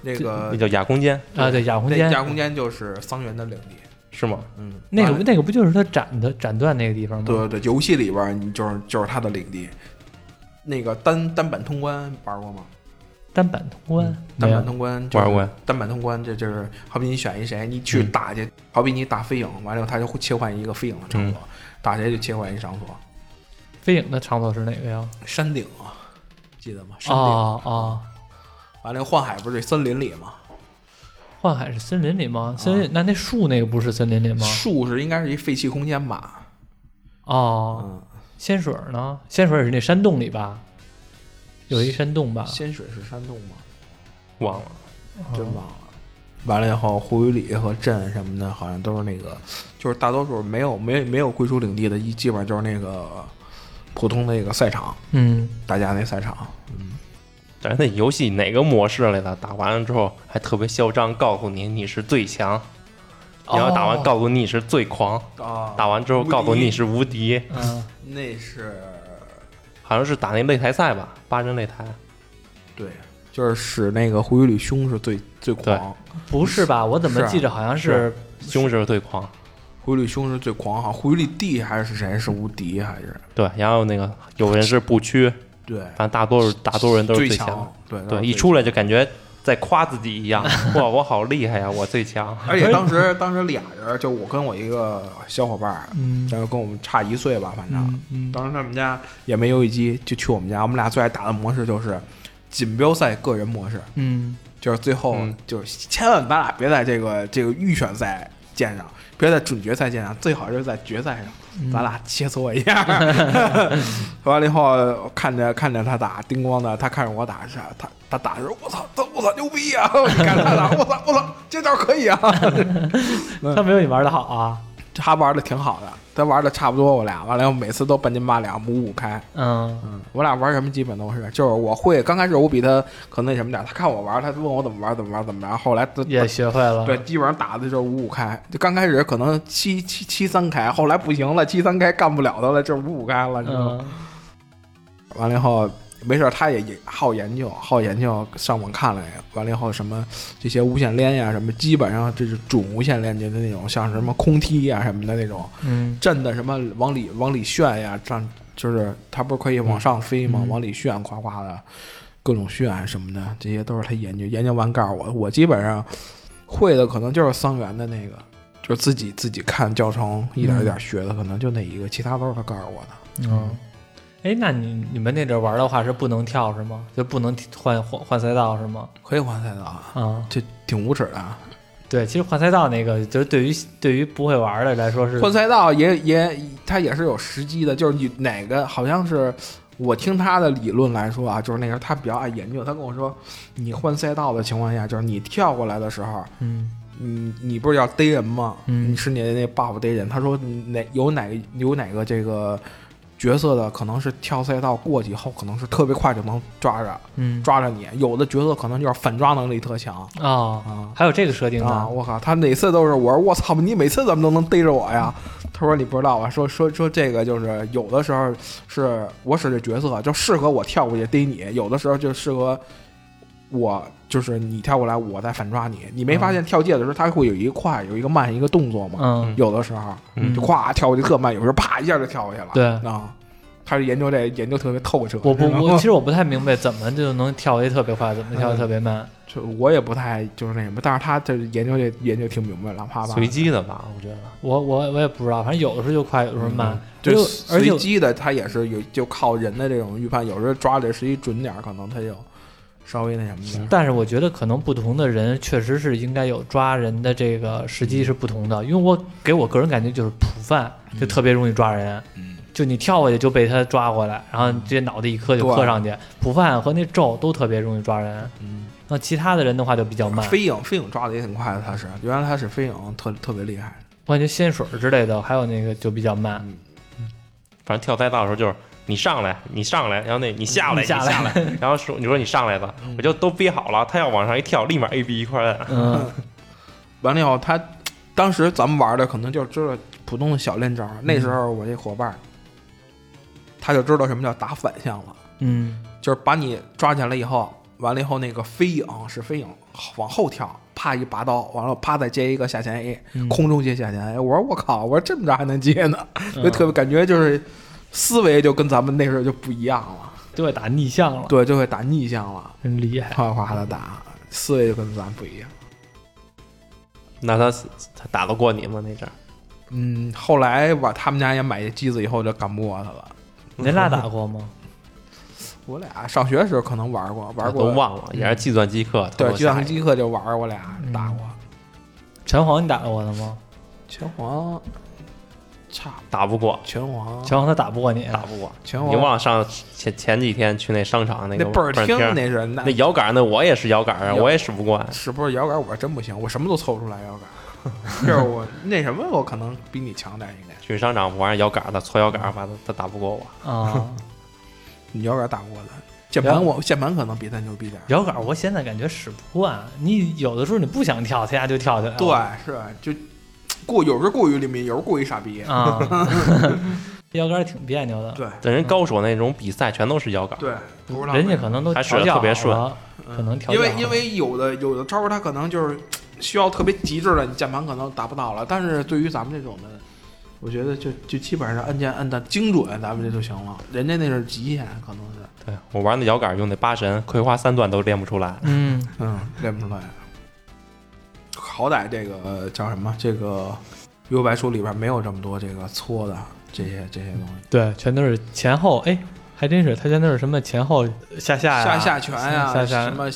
那个那叫亚空间啊，对亚空间，亚空间就是桑园的领地。是吗？嗯，那个那个不就是他斩的斩断那个地方吗？对对对，游戏里边你就是就是他的领地。那个单单板通关玩过吗？单板通关单板通关就是玩过单板通关，这就是好比你选一谁，你去嗯打去，好比你打飞影，完了以后他就会切换一个飞影的场所，嗯打谁就切换一场所。飞影的场所是哪个呀？山顶啊，记得吗？山顶，啊啊，完了幻海不是森林里吗？幻海是森林里吗？森林那那树那个不是森林里吗？树是应该是一废弃空间吧？哦，嗯，仙水呢？仙水也是那山洞里吧？有一山洞吧？仙水是山洞吗？忘了。真忘了。完了以后，胡雨里和镇什么的，好像都是那个，就是大多数没有没没有归属领地的，一基本上就是那个普通的那个赛场，嗯，大家那赛场。嗯但是那游戏哪个模式来的？打完了之后还特别嚣张，告诉你你是最强，你要打完哦告诉你你是最狂，啊打完之后告诉你是无敌，嗯，那是好像是打那擂台赛吧，八人擂台。对，就是使那个胡雨里凶是最最狂，不是吧？我怎么记着好像是凶是最狂，胡雨里凶是最狂哈，胡雨里弟还是谁是无敌还是对，然后那个有人是不屈，对反正大多数大多数人都是最最强。，对对，一出来就感觉在夸自己一样，哇，我好厉害呀，我最强。而且当时 当时俩人，就我跟我一个小伙伴儿，嗯然后跟我们差一岁吧，反正。嗯嗯当时他们家也没游戏机，就去我们家。我们俩最爱打的模式就是锦标赛个人模式，嗯就是最后嗯就是千万咱俩别在这个这个预选赛见上，别在准决赛见上，最好就是在决赛上，嗯咱俩切磋一下。完了以后看着看着他打叮咣的，他看着我打是，他他打的时候我操，他我操牛逼啊！你看他打，我操我操，这招可以啊！他没有你玩的好啊。他玩的挺好的，他玩的差不多，我俩完了每次都半斤八两，五五开。嗯嗯，我俩玩什么基本都是，就是我会，刚开始我比他可能那什么点儿，他看我玩，他问我怎么玩，怎么玩，怎么玩，后来他也学会了。对，基本上打的就是五五开，就刚开始可能七七七三开，后来不行了，七三开干不了他了，就是五五开了，你知道吗？嗯完了以后没事儿，他也也好研究，好研究，上网看了呀。完了以后什么这些无线连呀，什么基本上这是准无线连接的那种，像什么空梯呀什么的那种，嗯震的什么往里往里旋呀，这样就是它不是可以往上飞吗？嗯往里旋，夸夸的，各种旋什么的，这些都是他研究。研究完告诉我，我基本上会的可能就是桑园的那个，就是自己自己看教程一点一点学的，可能就那一个，其他都是他告诉我的。嗯。哎，那你你们那阵玩的话是不能跳是吗？就不能换换换赛道是吗？可以换赛道啊，啊，这挺无耻的。对，其实换赛道那个，就是对于对于不会玩的来说是换赛道也也，它也是有时机的，就是你哪个好像是我听他的理论来说啊，就是那个他比较爱研究，他跟我说，你换赛道的情况下，就是你跳过来的时候，嗯你你不是要逮人吗？嗯你是你的那 buff 逮人。他说哪有哪个有哪个这个角色的可能是跳赛道过去以后，可能是特别快就能抓着嗯抓着你，有的角色可能就是反抓能力特强啊，啊。还有这个设定啊！我靠，他每次都是我说我操，你每次怎么都能逮着我呀？他说你不知道吧？说说说这个就是有的时候是我使这角色就适合我跳过去逮你，有的时候就适合我就是你跳过来，我再反抓你。你没发现跳界的时候它会有一个快，有一个慢一个动作吗？嗯，有的时候嗯就咵跳过去特慢，有时候啪一下就跳过去了。对啊，他是研究这研究特别透彻。我不我其实我不太明白怎么就能跳得特别快，怎么跳得特别慢。就我也不太就是那什么，但是他这研究这研究挺明白了，啪啪随机的吧，我觉得。我我我也不知道，反正有的时候就快，有的时候慢。就而且随机的，他也是有就靠人的这种预判，有时候抓的时机准点儿，可能他就稍微那什么点。但是我觉得可能不同的人确实是应该有抓人的这个时机是不同的，因为我给我个人感觉就是普犯就特别容易抓人，嗯，就你跳过去就被他抓过来，然后直接脑袋一磕就磕上去。普犯和那咒都特别容易抓人，嗯，那其他的人的话就比较慢。飞影飞影抓的也挺快的，他是。原来他是飞影特特别厉害。我感觉仙水之类的，还有那个就比较慢。嗯。反正跳赛道的时候就是你上来，你上来，然后那你下来，你下来下来，然后说你说你上来吧，我就都憋好了，他要往上一跳，立马 A B 一块儿按。嗯 完了以后，他当时咱们玩的可能就知道普通的小练招。那时候我这伙伴儿他就知道什么叫打反向了，嗯就是把你抓起来以后，完了以后那个飞影是飞影往后跳，啪一拔刀，完了啪再接一个下潜 A，、嗯空中接下潜 A。我说我靠，我说这么着还能接呢，嗯就特别感觉就是思维就跟咱们那时候就不一样了。就会打逆向了，对，就会打逆向了，真厉害。哗哗的打，思维就跟咱不一样。那他他打得过你吗？那阵儿嗯，后来吧，他们家也买机子以后就干不过他了。你俩打过吗？我俩上学的时候可能玩过，玩过都忘了，也是计算机课。对，计算机机课就玩，我俩打过。拳皇你打过他吗？拳皇差打不过，拳皇拳皇他打不过你，打不过。拳皇你忘了上前前几天去那商场那个倍儿听，那是那那摇杆儿那我也是摇杆啊，我也使不惯。是不是摇杆？我真不行，我什么都凑不出来摇杆。就是我那什么，我可能比你强点，应该。去商场玩摇杆儿的，搓摇杆儿，反正他打不过我。啊，你摇杆打不过他，键盘我键盘可能比他牛逼点。摇杆我现在感觉使不惯，你有的时候你不想跳，他家就跳起来了。对，是就过，有时候过于灵敏，有时候过于傻逼。啊，摇杆挺别扭的。对但人高手那种比赛全都是摇杆，对，不知道人家可能都还使调教得特别顺好了，可能调因为因为有的有的招儿，它可能就是需要特别极致的，你键盘可能达不到了。但是对于咱们这种的，我觉得就就基本上按键按的精准，咱们这就行了。人家那是极限，可能是对我玩那摇杆用那八神葵花三段都练不出来。嗯，嗯练不出来。好歹这个呃叫什么？这个幽白书里边没有这么多这个搓的这些这些东西。对，全都是前后，哎，还真是，他全都是什么前后下下呀下下拳呀、下下什么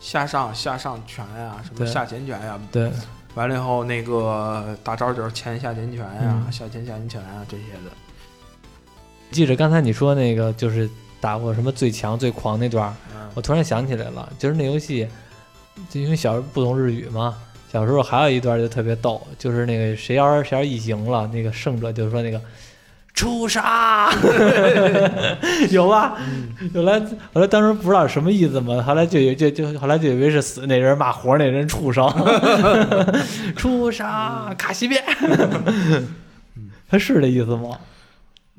下上下上拳呀、什么下前拳呀、对，完了以后那个大招就是前下前拳呀、嗯下前下前拳啊这些的。记着刚才你说那个就是打过什么最强最狂那段，嗯我突然想起来了，就是那游戏，就因为小时候不懂日语嘛，小时候还有一段就特别逗，就是那个谁要是谁要是一赢了，那个胜者就是说那个。出杀，有吧？后来后来当时不知道什么意思嘛，后来就以就就后来就以为是死那人骂活那人畜生，出杀卡西变，他是这意思吗？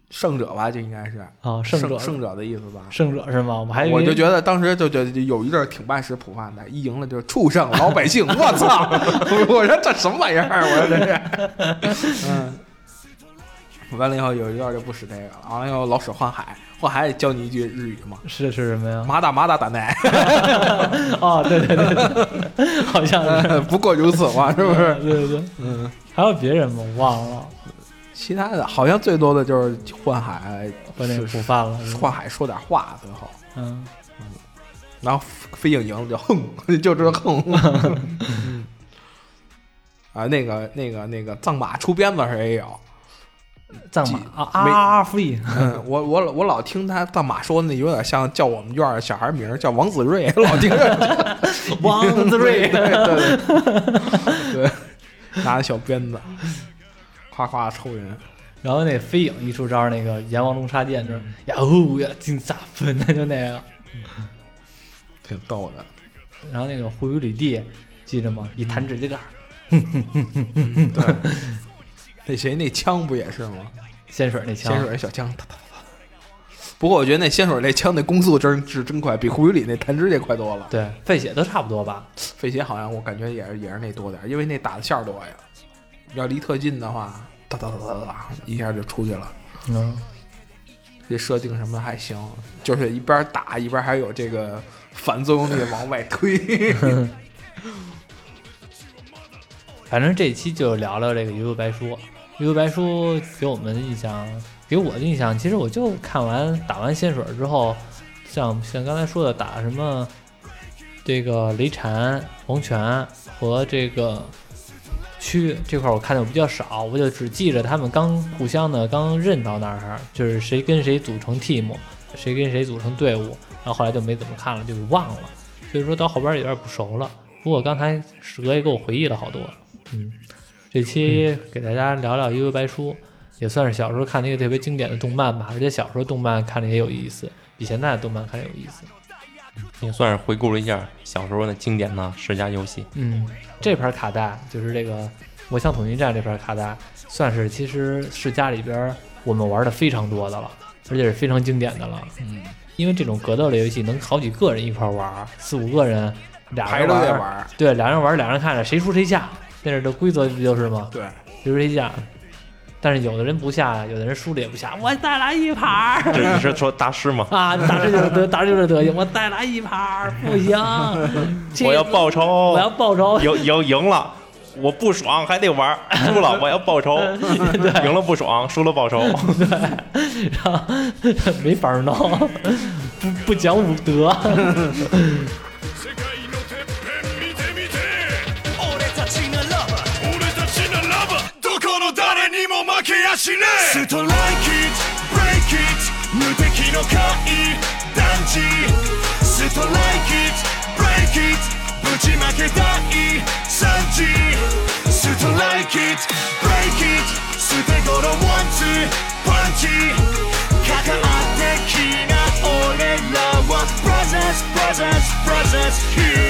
胜者吧，就应该是啊，胜者胜者的意思吧。胜者是吗？我还我就觉得当时就觉得有一阵儿挺办事普饭的，一赢了就是畜生老百姓，我操！我说这什么玩意儿？我说这是，嗯。完了以后有一段就不使这个了，完了以后老使幻海，幻海也教你一句日语嘛，是是什么呀？马达马达打奈，哦，对对对对，好像是，不过如此嘛，是不是？对对对，嗯，还有别人吗？我忘了，其他的好像最多的就是幻海，和那是补饭了。幻海说点话最后，嗯，然后飞影赢了就哼，就知道哼。啊，那个、那个、那个藏马出鞭子时候也有。藏马啊啊没啊，free，嗯，我我老我老听他藏马说那有点像叫我们院小孩名儿叫王子睿，老听着。王子睿对对对对，拿着小鞭子，夸夸抽人。然后那飞影一出招，那个阎王龙杀剑就是呀呼呀金萨分，那就那个。挺逗的。然后那个护宇里地，记着吗？一弹指甲盖儿，对，那谁那枪不也是吗？仙水那枪，仙水那小枪，哒哒哒哒不过我觉得那仙水那枪那攻速真是真快，比护宇里那弹指也快多了。对，费血都差不多吧？费血好像我感觉也是也是那多点，因为那打的线多呀。要离特近的话，哒哒哒哒哒，一下就出去了。嗯，这设定什么的还行，就是一边打一边还有这个反作用力往外推。反正这期就聊聊这个《悠悠白书》。《悠悠白书》给我们的印象，给我的印象，其实我就看完打完仙水之后，像像刚才说的打什么这个雷禅、黄泉和这个区这块，我看的比较少，我就只记着他们刚互相的刚认到那儿，就是谁跟谁组成 team，谁跟谁组成队伍，然后后来就没怎么看了，就给忘了。所以说到后边有点不熟了。不过刚才史哥也给我回忆了好多，嗯，这期给大家聊聊《悠悠白书》，也算是小时候看的一个特别经典的动漫吧。而且小时候动漫看着也有意思，比现在的动漫看着有意思。也算是回顾了一下小时候那经典的十佳游戏。嗯，这盘卡带就是这个《魔枪统一战》这盘卡带，算是其实是家里边我们玩的非常多的了，而且是非常经典的了。嗯，因为这种格斗类游戏能好几个人一块玩，四五个人，俩人玩。对，俩人玩，俩人看着谁输谁下，那是的规则不就是吗？对，谁输谁下。但是有的人不下，有的人输了也不下，我再来一盘儿。这你是说大师吗？啊，大师就是德，大师就是德行，我再来一盘儿，不行，我要报仇，我要报仇，赢赢赢了，我不爽还得玩儿，输了我要报仇，赢了不爽，输了报仇。对。然后没法儿弄，不不讲武德。負けやしねえストライキットブレイキット無敵の怪団地ストライキットブレイキットぶちまけ大惨事ストライキットブレイキット捨て頃ワンツーパンチ関わってきな俺らは Brothers, brothers, brothers here